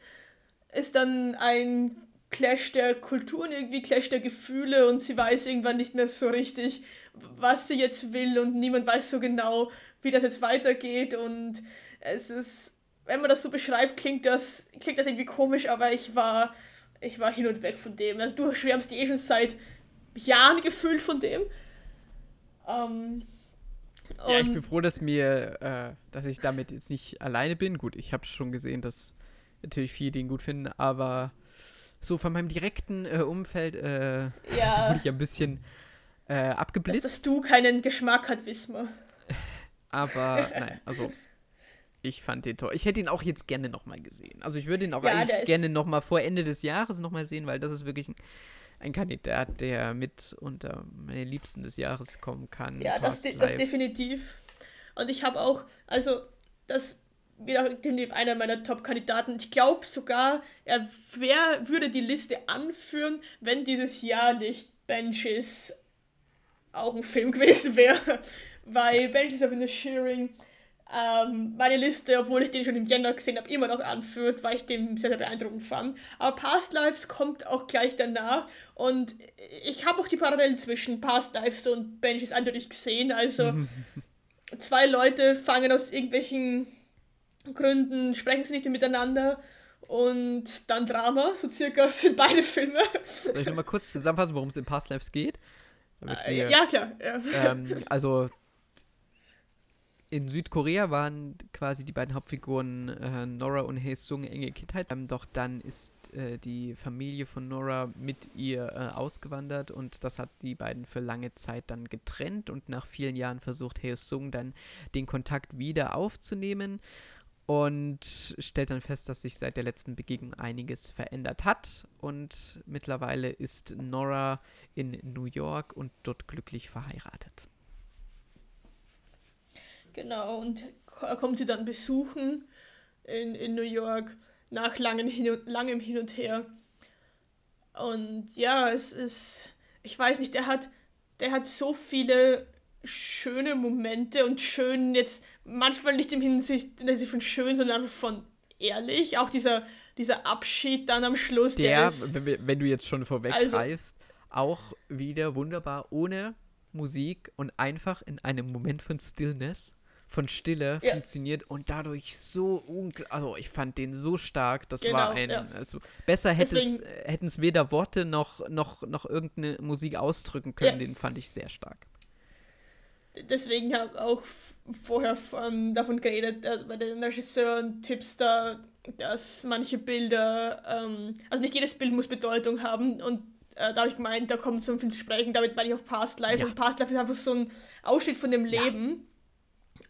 ist dann ein Clash der Kulturen, irgendwie Clash der Gefühle und sie weiß irgendwann nicht mehr so richtig, was sie jetzt will und niemand weiß so genau, wie das jetzt weitergeht und es ist, wenn man das so beschreibt, klingt das, klingt das irgendwie komisch, aber ich war, ich war hin und weg von dem. Also du schwärmst eh schon seit Jahren gefühlt von dem. Ähm, Ja, ich bin froh, dass mir, äh, dass ich damit jetzt nicht alleine bin. Gut, ich habe schon gesehen, dass natürlich viele den gut finden, aber so von meinem direkten äh, Umfeld äh, ja, wurde ich ein bisschen äh, dass, abgeblitzt. dass du keinen Geschmack hat, wissen wir. Aber nein, also ich fand den toll. Ich hätte ihn auch jetzt gerne nochmal gesehen. Also ich würde ihn auch Ja, eigentlich gerne nochmal vor Ende des Jahres nochmal sehen, weil das ist wirklich ein, ein Kandidat, der mit unter meine Liebsten des Jahres kommen kann. Ja, das, de- das definitiv. Und ich habe auch, also, das definitiv einer meiner Top-Kandidaten. Ich glaube sogar, er wär, würde die Liste anführen, wenn dieses Jahr nicht Benches auch ein Film gewesen wäre. Weil Benches of the Shearing ähm, meine Liste, obwohl ich den schon im Jänner gesehen habe, immer noch anführt, weil ich den sehr, sehr beeindruckend fand. Aber Past Lives kommt auch gleich danach und ich habe auch die Parallelen zwischen Past Lives und Benches eindeutig gesehen. Also zwei Leute fangen aus irgendwelchen Gründen, sprechen sie nicht mehr miteinander und dann Drama, so circa sind beide Filme. Soll ich nochmal kurz zusammenfassen, worum es in Past Lives geht? Damit wir, Äh, ja, klar. Ja. ähm, also in Südkorea waren quasi die beiden Hauptfiguren äh, Nora und Hae Sung enge Kindheit. Ähm, doch dann ist äh, die Familie von Nora mit ihr äh, ausgewandert und das hat die beiden für lange Zeit dann getrennt und nach vielen Jahren versucht Hae Sung dann den Kontakt wieder aufzunehmen und stellt dann fest, dass sich seit der letzten Begegnung einiges verändert hat und mittlerweile ist Nora in New York und dort glücklich verheiratet. Genau, und kommt sie dann besuchen in, in New York nach langem hin, und, langem hin und her. Und ja, es ist, ich weiß nicht, der hat, der hat so viele schöne Momente und schön jetzt, manchmal nicht im Hinsicht, von schön, sondern einfach von ehrlich. Auch dieser, dieser Abschied dann am Schluss. Der, der ist, wenn, du jetzt schon vorweggreifst, also, auch wieder wunderbar ohne Musik und einfach in einem Moment von Stillness von Stille ja. funktioniert und dadurch so unglaublich. Also ich fand den so stark, das genau, war ein. Ja. Also besser hätte es, hätten es weder Worte noch, noch, noch irgendeine Musik ausdrücken können, ja. den fand ich sehr stark. Deswegen habe ich auch vorher von, davon geredet, äh, bei den Regisseuren Tipps da, dass manche Bilder, ähm, also nicht jedes Bild muss Bedeutung haben und äh, da habe ich gemeint, da kommt so ein Film zu sprechen, damit meine ich auch Past Life. Ja. Also Past Life ist einfach so ein Ausschnitt von dem Leben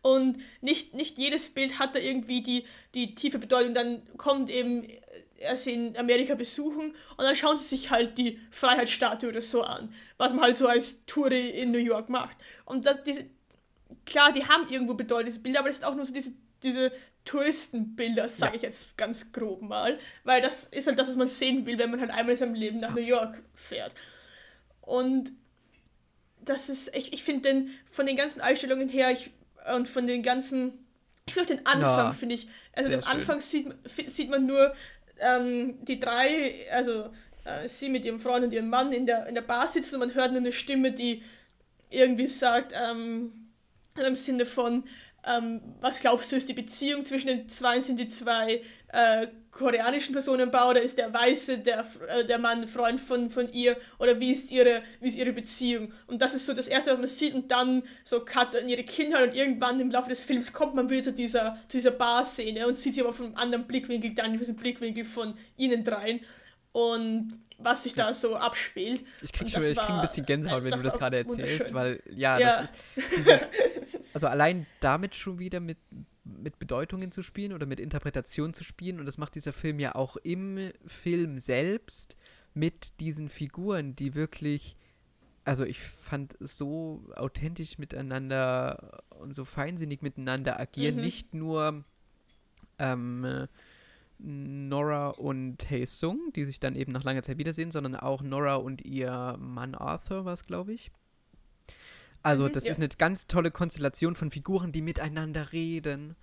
und nicht, nicht jedes Bild hat da irgendwie die, die tiefe Bedeutung. Dann kommt eben, äh, er sie in Amerika besuchen und dann schauen sie sich halt die Freiheitsstatue oder so an, was man halt so als Touri in New York macht. Und das, diese, klar, die haben irgendwo Bedeutung, diese Bilder, aber das sind auch nur so diese, diese Touristenbilder, sage ja. ich jetzt ganz grob mal, weil das ist halt das, was man sehen will, wenn man halt einmal in seinem Leben nach New York fährt. Und das ist, ich, ich finde den, von den ganzen Einstellungen her, ich und von den ganzen, ich finde den Anfang, ja, finde ich, also am Anfang sieht, sieht man nur ähm, die drei, also äh, sie mit ihrem Freund und ihrem Mann in der, in der Bar sitzen und man hört nur eine Stimme, die irgendwie sagt, ähm, im Sinne von, ähm, was glaubst du, ist die Beziehung zwischen den zwei? Sind die zwei äh, koreanischen Personen im oder ist der Weiße der, äh, der Mann Freund von, von ihr? Oder wie ist, ihre, wie ist ihre Beziehung? Und das ist so das Erste, was man sieht. Und dann so Cut in ihre Kindheit und irgendwann im Laufe des Films kommt man wieder zu dieser, zu dieser Bar-Szene und sieht sie aber von einem anderen Blickwinkel, dann von dem Blickwinkel von ihnen dreien. Und was sich da so abspielt. Ich krieg schon ich krieg ein bisschen Gänsehaut, wenn du das gerade erzählst, weil ja, ja, das ist diese, also allein damit schon wieder mit, mit Bedeutungen zu spielen oder mit Interpretationen zu spielen und das macht dieser Film ja auch im Film selbst mit diesen Figuren, die wirklich also ich fand es so authentisch miteinander und so feinsinnig miteinander agieren, mhm. nicht nur ähm, Nora und Hae Sung, die sich dann eben nach langer Zeit wiedersehen, sondern auch Nora und ihr Mann Arthur, was glaube ich. Also, mhm, das ja. ist eine ganz tolle Konstellation von Figuren, die miteinander reden.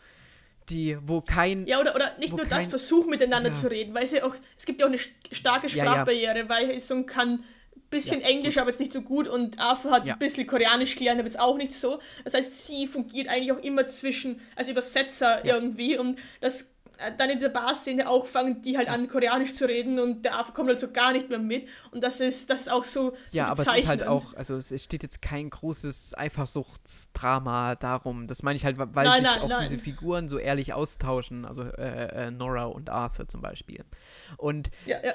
Die, wo kein. Ja, oder, oder nicht nur kein, das, versuchen miteinander ja. zu reden, weil sie auch, es gibt ja auch eine starke Sprachbarriere, ja, weil Hae Sung kann ein bisschen Englisch, aber jetzt nicht so gut und Arthur hat ein bisschen Koreanisch gelernt, aber jetzt auch nicht so. Das heißt, sie fungiert eigentlich auch immer zwischen, als Übersetzer irgendwie und das dann in dieser Bar-Szene auch fangen die halt an, Koreanisch zu reden und der Affe kommt halt so gar nicht mehr mit. Und das ist, das ist auch so. Ja, so aber es ist halt auch, also es steht jetzt kein großes Eifersuchtsdrama darum. Das meine ich halt, weil nein, sich nein, auch nein. diese Figuren so ehrlich austauschen, also äh, äh, Nora und Arthur zum Beispiel. Und ja, ja.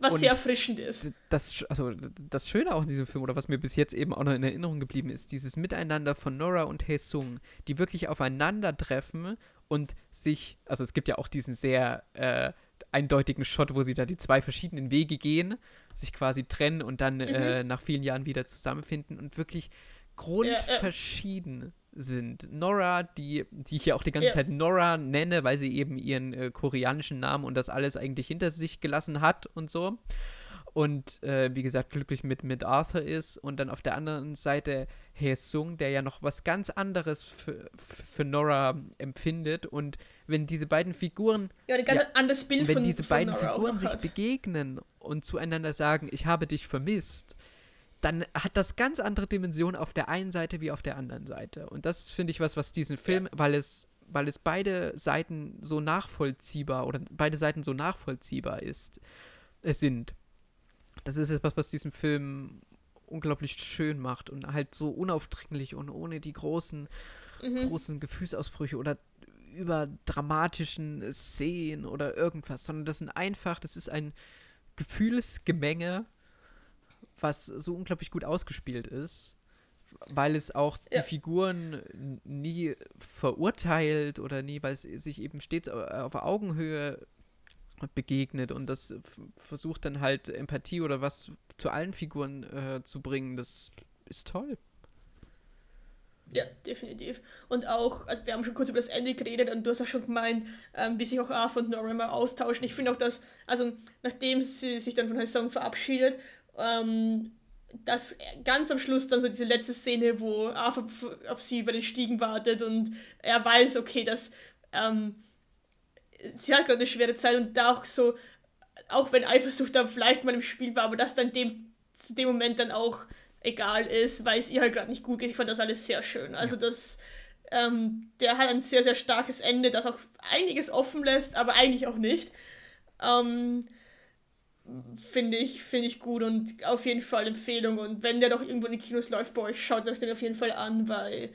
Was und sehr erfrischend ist. Das, also, das Schöne auch in diesem Film, oder was mir bis jetzt eben auch noch in Erinnerung geblieben ist, dieses Miteinander von Nora und Hae Sung, die wirklich aufeinandertreffen und sich, also es gibt ja auch diesen sehr äh, eindeutigen Shot, wo sie da die zwei verschiedenen Wege gehen, sich quasi trennen und dann mhm. äh, nach vielen Jahren wieder zusammenfinden und wirklich grundverschieden ja, ja. sind. Nora, die, die ich hier auch die ganze ja. Zeit Nora nenne, weil sie eben ihren äh, koreanischen Namen und das alles eigentlich hinter sich gelassen hat und so und äh, wie gesagt glücklich mit, mit Arthur ist. Und dann auf der anderen Seite Sung, der ja noch was ganz anderes für, für Nora empfindet. Und wenn diese beiden Figuren ja, ein ganz ja, anderes Bild wenn von, diese beiden Nora Figuren sich begegnen und zueinander sagen, ich habe dich vermisst, dann hat das ganz andere Dimensionen auf der einen Seite wie auf der anderen Seite. Und das finde ich was, was diesen Film, ja. weil es weil es beide Seiten so nachvollziehbar oder beide Seiten so nachvollziehbar ist, es äh, sind das ist etwas, was diesen Film unglaublich schön macht und halt so unaufdringlich und ohne die großen mhm. großen Gefühlsausbrüche oder über dramatischen Szenen oder irgendwas, sondern das sind einfach, das ist ein Gefühlsgemenge, was so unglaublich gut ausgespielt ist, weil es auch ja. die Figuren nie verurteilt oder nie, weil es sich eben stets auf Augenhöhe begegnet und das versucht dann halt Empathie oder was zu allen Figuren äh, zu bringen. Das ist toll. Ja, definitiv. Und auch, also wir haben schon kurz über das Ende geredet und du hast auch schon gemeint, ähm, wie sich auch Arthur und Nora mal austauschen. Ich finde auch, dass, also nachdem sie sich dann von Song verabschiedet, ähm, dass ganz am Schluss dann so diese letzte Szene, wo Arthur auf sie bei den Stiegen wartet und er weiß, okay, dass ähm, sie hat gerade eine schwere Zeit und da auch so, auch wenn Eifersucht da vielleicht mal im Spiel war, aber dass dann dem, zu dem Moment dann auch egal ist, weil es ihr halt gerade nicht gut geht. Ich fand das alles sehr schön. Also ja. das, ähm, der hat ein sehr, sehr starkes Ende, das auch einiges offen lässt, aber eigentlich auch nicht. Ähm, finde ich, finde ich gut und auf jeden Fall Empfehlung. Und wenn der doch irgendwo in den Kinos läuft bei euch, schaut euch den auf jeden Fall an, weil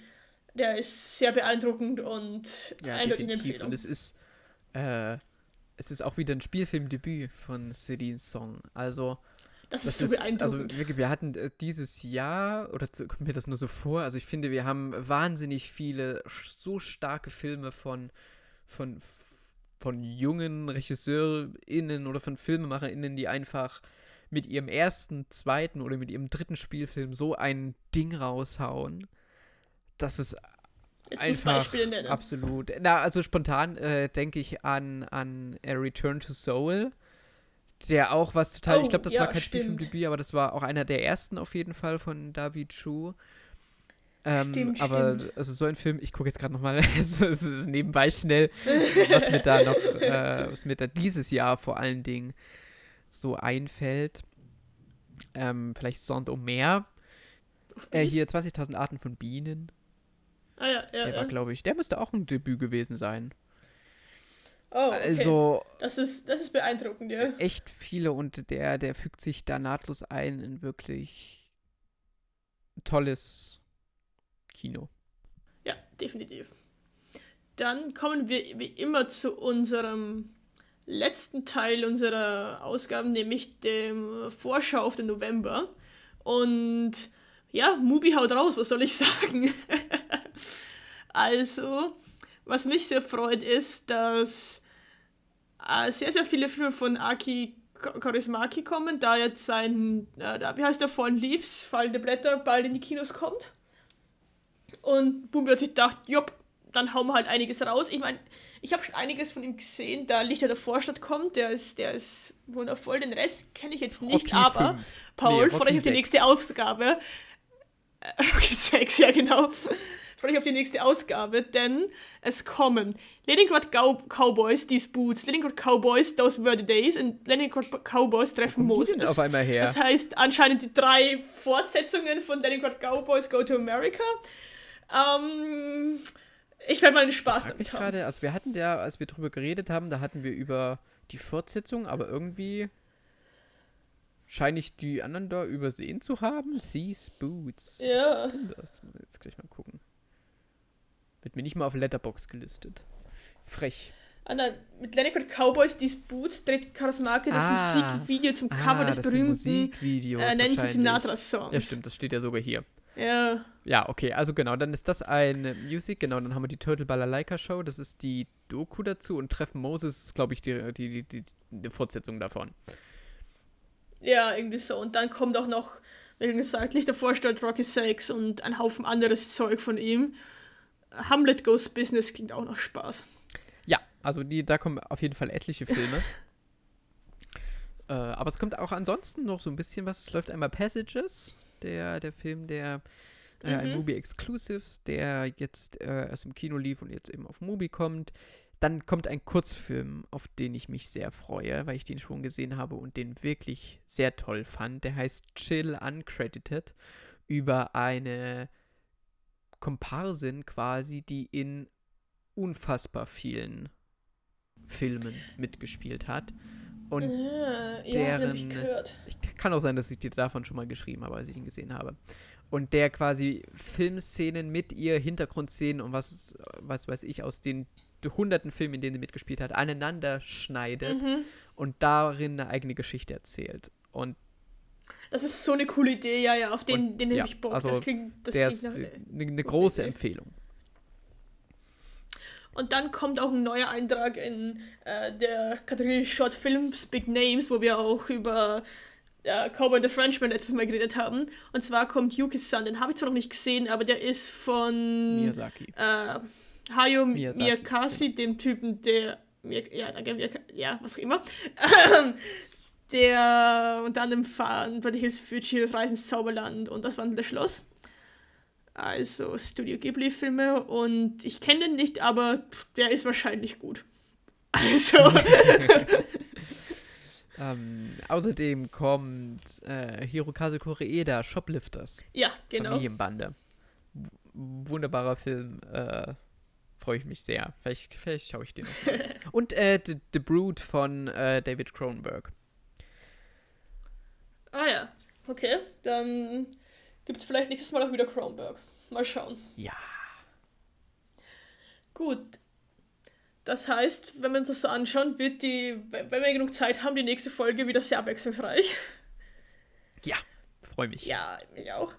der ist sehr beeindruckend und ja, eindeutig eine Empfehlung. Und es ist, äh, es ist auch wieder ein Spielfilmdebüt von Celine's Song. Also das, das ist so beeindruckend. Also wirklich, wir hatten äh, dieses Jahr, oder kommt mir das nur so vor, also ich finde, wir haben wahnsinnig viele so starke Filme von, von, von jungen RegisseurInnen oder von FilmemacherInnen, die einfach mit ihrem ersten, zweiten oder mit ihrem dritten Spielfilm so ein Ding raushauen, dass es Jetzt einfach absolut. Na, also spontan äh, denke ich an, an A Return to Soul der auch was total, oh, ich glaube, das ja, war kein Spielfilmdebüt, aber das war auch einer der ersten auf jeden Fall von David Chu. Ähm, stimmt, aber stimmt. also so ein Film, ich gucke jetzt gerade nochmal, es ist nebenbei schnell, was mir da noch, äh, was mir da dieses Jahr vor allen Dingen so einfällt. Ähm, vielleicht Saint-Omer. Äh, hier 20.000 Arten von Bienen. Ah ja, ja. Der war, glaube ich, der müsste auch ein Debüt gewesen sein. Oh, okay. Also. Das ist, das ist beeindruckend, ja. Echt viele und der, der fügt sich da nahtlos ein in wirklich tolles Kino. Ja, definitiv. Dann kommen wir wie immer zu unserem letzten Teil unserer Ausgaben, nämlich dem Vorschau auf den November. Und ja, Mubi haut raus, was soll ich sagen? also, was mich sehr freut, ist, dass äh, sehr, sehr viele Filme von Aki Kaurismaki kommen, da jetzt sein, äh, wie heißt der, Fallen Leaves, fallende Blätter, bald in die Kinos kommt. Und Bumbi hat sich gedacht, jopp, dann hauen wir halt einiges raus. Ich meine, ich habe schon einiges von ihm gesehen, da Lichter der Vorstadt kommt, der ist, der ist wundervoll. Den Rest kenne ich jetzt nicht, Rocky aber 5. Paul, nee, freue dich auf die nächste Ausgabe. Rocky 6, ja genau freue mich auf die nächste Ausgabe, denn es kommen Leningrad Cowboys, These Boots, Leningrad Cowboys, Those Were the Days und Leningrad Cowboys treffen Moses. auf einmal her? Das heißt anscheinend die drei Fortsetzungen von Leningrad Cowboys Go to America. Ähm, ich werde mal einen Spaß damit haben. Grade, also wir hatten ja, als wir drüber geredet haben, da hatten wir über die Fortsetzung, aber irgendwie scheine ich die anderen da übersehen zu haben. These Boots. Ja. Was ist denn das? Jetzt gleich mal gucken. Wird mir nicht mal auf Letterbox gelistet. Frech. Ah, nein, mit Leningrad Cowboys, These Boots, dreht Karas Marke das ah, Musikvideo zum Cover ah, des berühmten äh, Nancy Sinatra-Songs. Ja, stimmt, das steht ja sogar hier. Ja. Ja, okay, also genau, dann ist das ein Music, genau, dann haben wir die Turtle Balalaika Show, das ist die Doku dazu und Treffen Moses ist, glaube ich, die, die, die, die, Fortsetzung davon. Ja, irgendwie so. Und dann kommt auch noch, wie gesagt, Lichter Vorstadt, Rocky Six und ein Haufen anderes Zeug von ihm. Hamlet Goes Business klingt auch noch Spaß. Ja, also die, da kommen auf jeden Fall etliche Filme. äh, aber es kommt auch ansonsten noch so ein bisschen was. Es läuft einmal Passages, der, der Film, der äh, mhm. ein Movie Exclusive, der jetzt äh, erst im Kino lief und jetzt eben auf Movie kommt. Dann kommt ein Kurzfilm, auf den ich mich sehr freue, weil ich den schon gesehen habe und den wirklich sehr toll fand. Der heißt Chill Uncredited über eine Komparsin quasi, die in unfassbar vielen Filmen mitgespielt hat. Und ja, deren. Ja, ich, ich kann auch sein, dass ich dir davon schon mal geschrieben habe, als ich ihn gesehen habe. und der quasi Filmszenen mit ihr, Hintergrundszenen und was, was weiß ich, aus den hunderten Filmen, in denen sie mitgespielt hat, aneinander schneidet Mhm. und darin eine eigene Geschichte erzählt. Und Das ist so eine coole Idee, ja, ja, auf den, Und, den ja, ich Bock. also das klingt, das der klingt ist nach, eine, eine gute große Idee. Empfehlung. Und dann kommt auch ein neuer Eintrag in äh, der Kategorie Short Films, Big Names, wo wir auch über äh, Cowboy and the Frenchman letztes Mal geredet haben. Und zwar kommt Yuki-san, den habe ich zwar noch nicht gesehen, aber der ist von Miyazaki. äh, Hayao Miyazaki, Miyazaki, dem Typen, der ja, danke, Miyaka- ja, was auch immer, der unter anderem verantwortlich ist für Chihiros Reise ins Zauberland und das wandelnde Schloss. Also Studio Ghibli-Filme und ich kenne den nicht, aber der ist wahrscheinlich gut. Also, Ähm, außerdem kommt äh, Hirokazu Koreeda, Shoplifters, ja, genau. Familienbande. W wunderbarer Film, äh, freue ich mich sehr. Vielleicht, vielleicht schaue ich den noch. Und äh, The, The Brood von äh, David Cronenberg. Ah ja, okay. Dann gibt es vielleicht nächstes Mal auch wieder Kronberg. Mal schauen. Ja. Gut. Das heißt, wenn wir uns das so anschauen, wird die, wenn wir genug Zeit haben, die nächste Folge wieder sehr abwechslungsreich. Ja, freue mich. Ja, ich auch.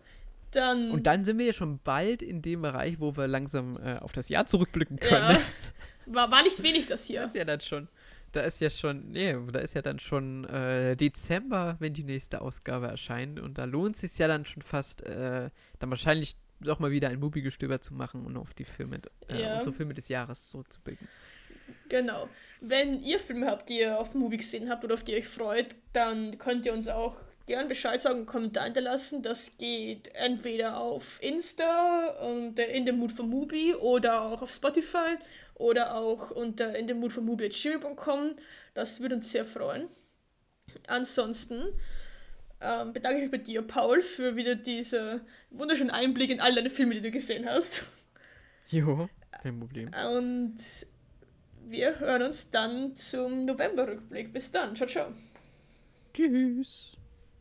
Dann. Und dann sind wir ja schon bald in dem Bereich, wo wir langsam äh, auf das Jahr zurückblicken können. ja, war, war nicht wenig das hier. Da ist ja dann schon, da ist ja schon, nee, da ist ja dann schon äh, Dezember, wenn die nächste Ausgabe erscheint. Und da lohnt es sich ja dann schon fast, äh, dann wahrscheinlich doch mal wieder ein Mubigestöber zu machen und auf die Filme, äh, Ja. unsere Filme des Jahres zurückzublicken. Genau. Wenn ihr Filme habt, die ihr auf Movie gesehen habt oder auf die ihr euch freut, dann könnt ihr uns auch gern Bescheid sagen und Kommentar hinterlassen. Das geht entweder auf Insta unter In the Mood for Movie oder auch auf Spotify oder auch unter in the Mood for Movie Das würde uns sehr freuen. Ansonsten ähm, bedanke ich mich bei dir, Paul, für wieder diese wunderschönen Einblick in all deine Filme, die du gesehen hast. Jo, kein Problem. Und wir hören uns dann zum November-Rückblick. Bis dann. Ciao, ciao. Tschüss.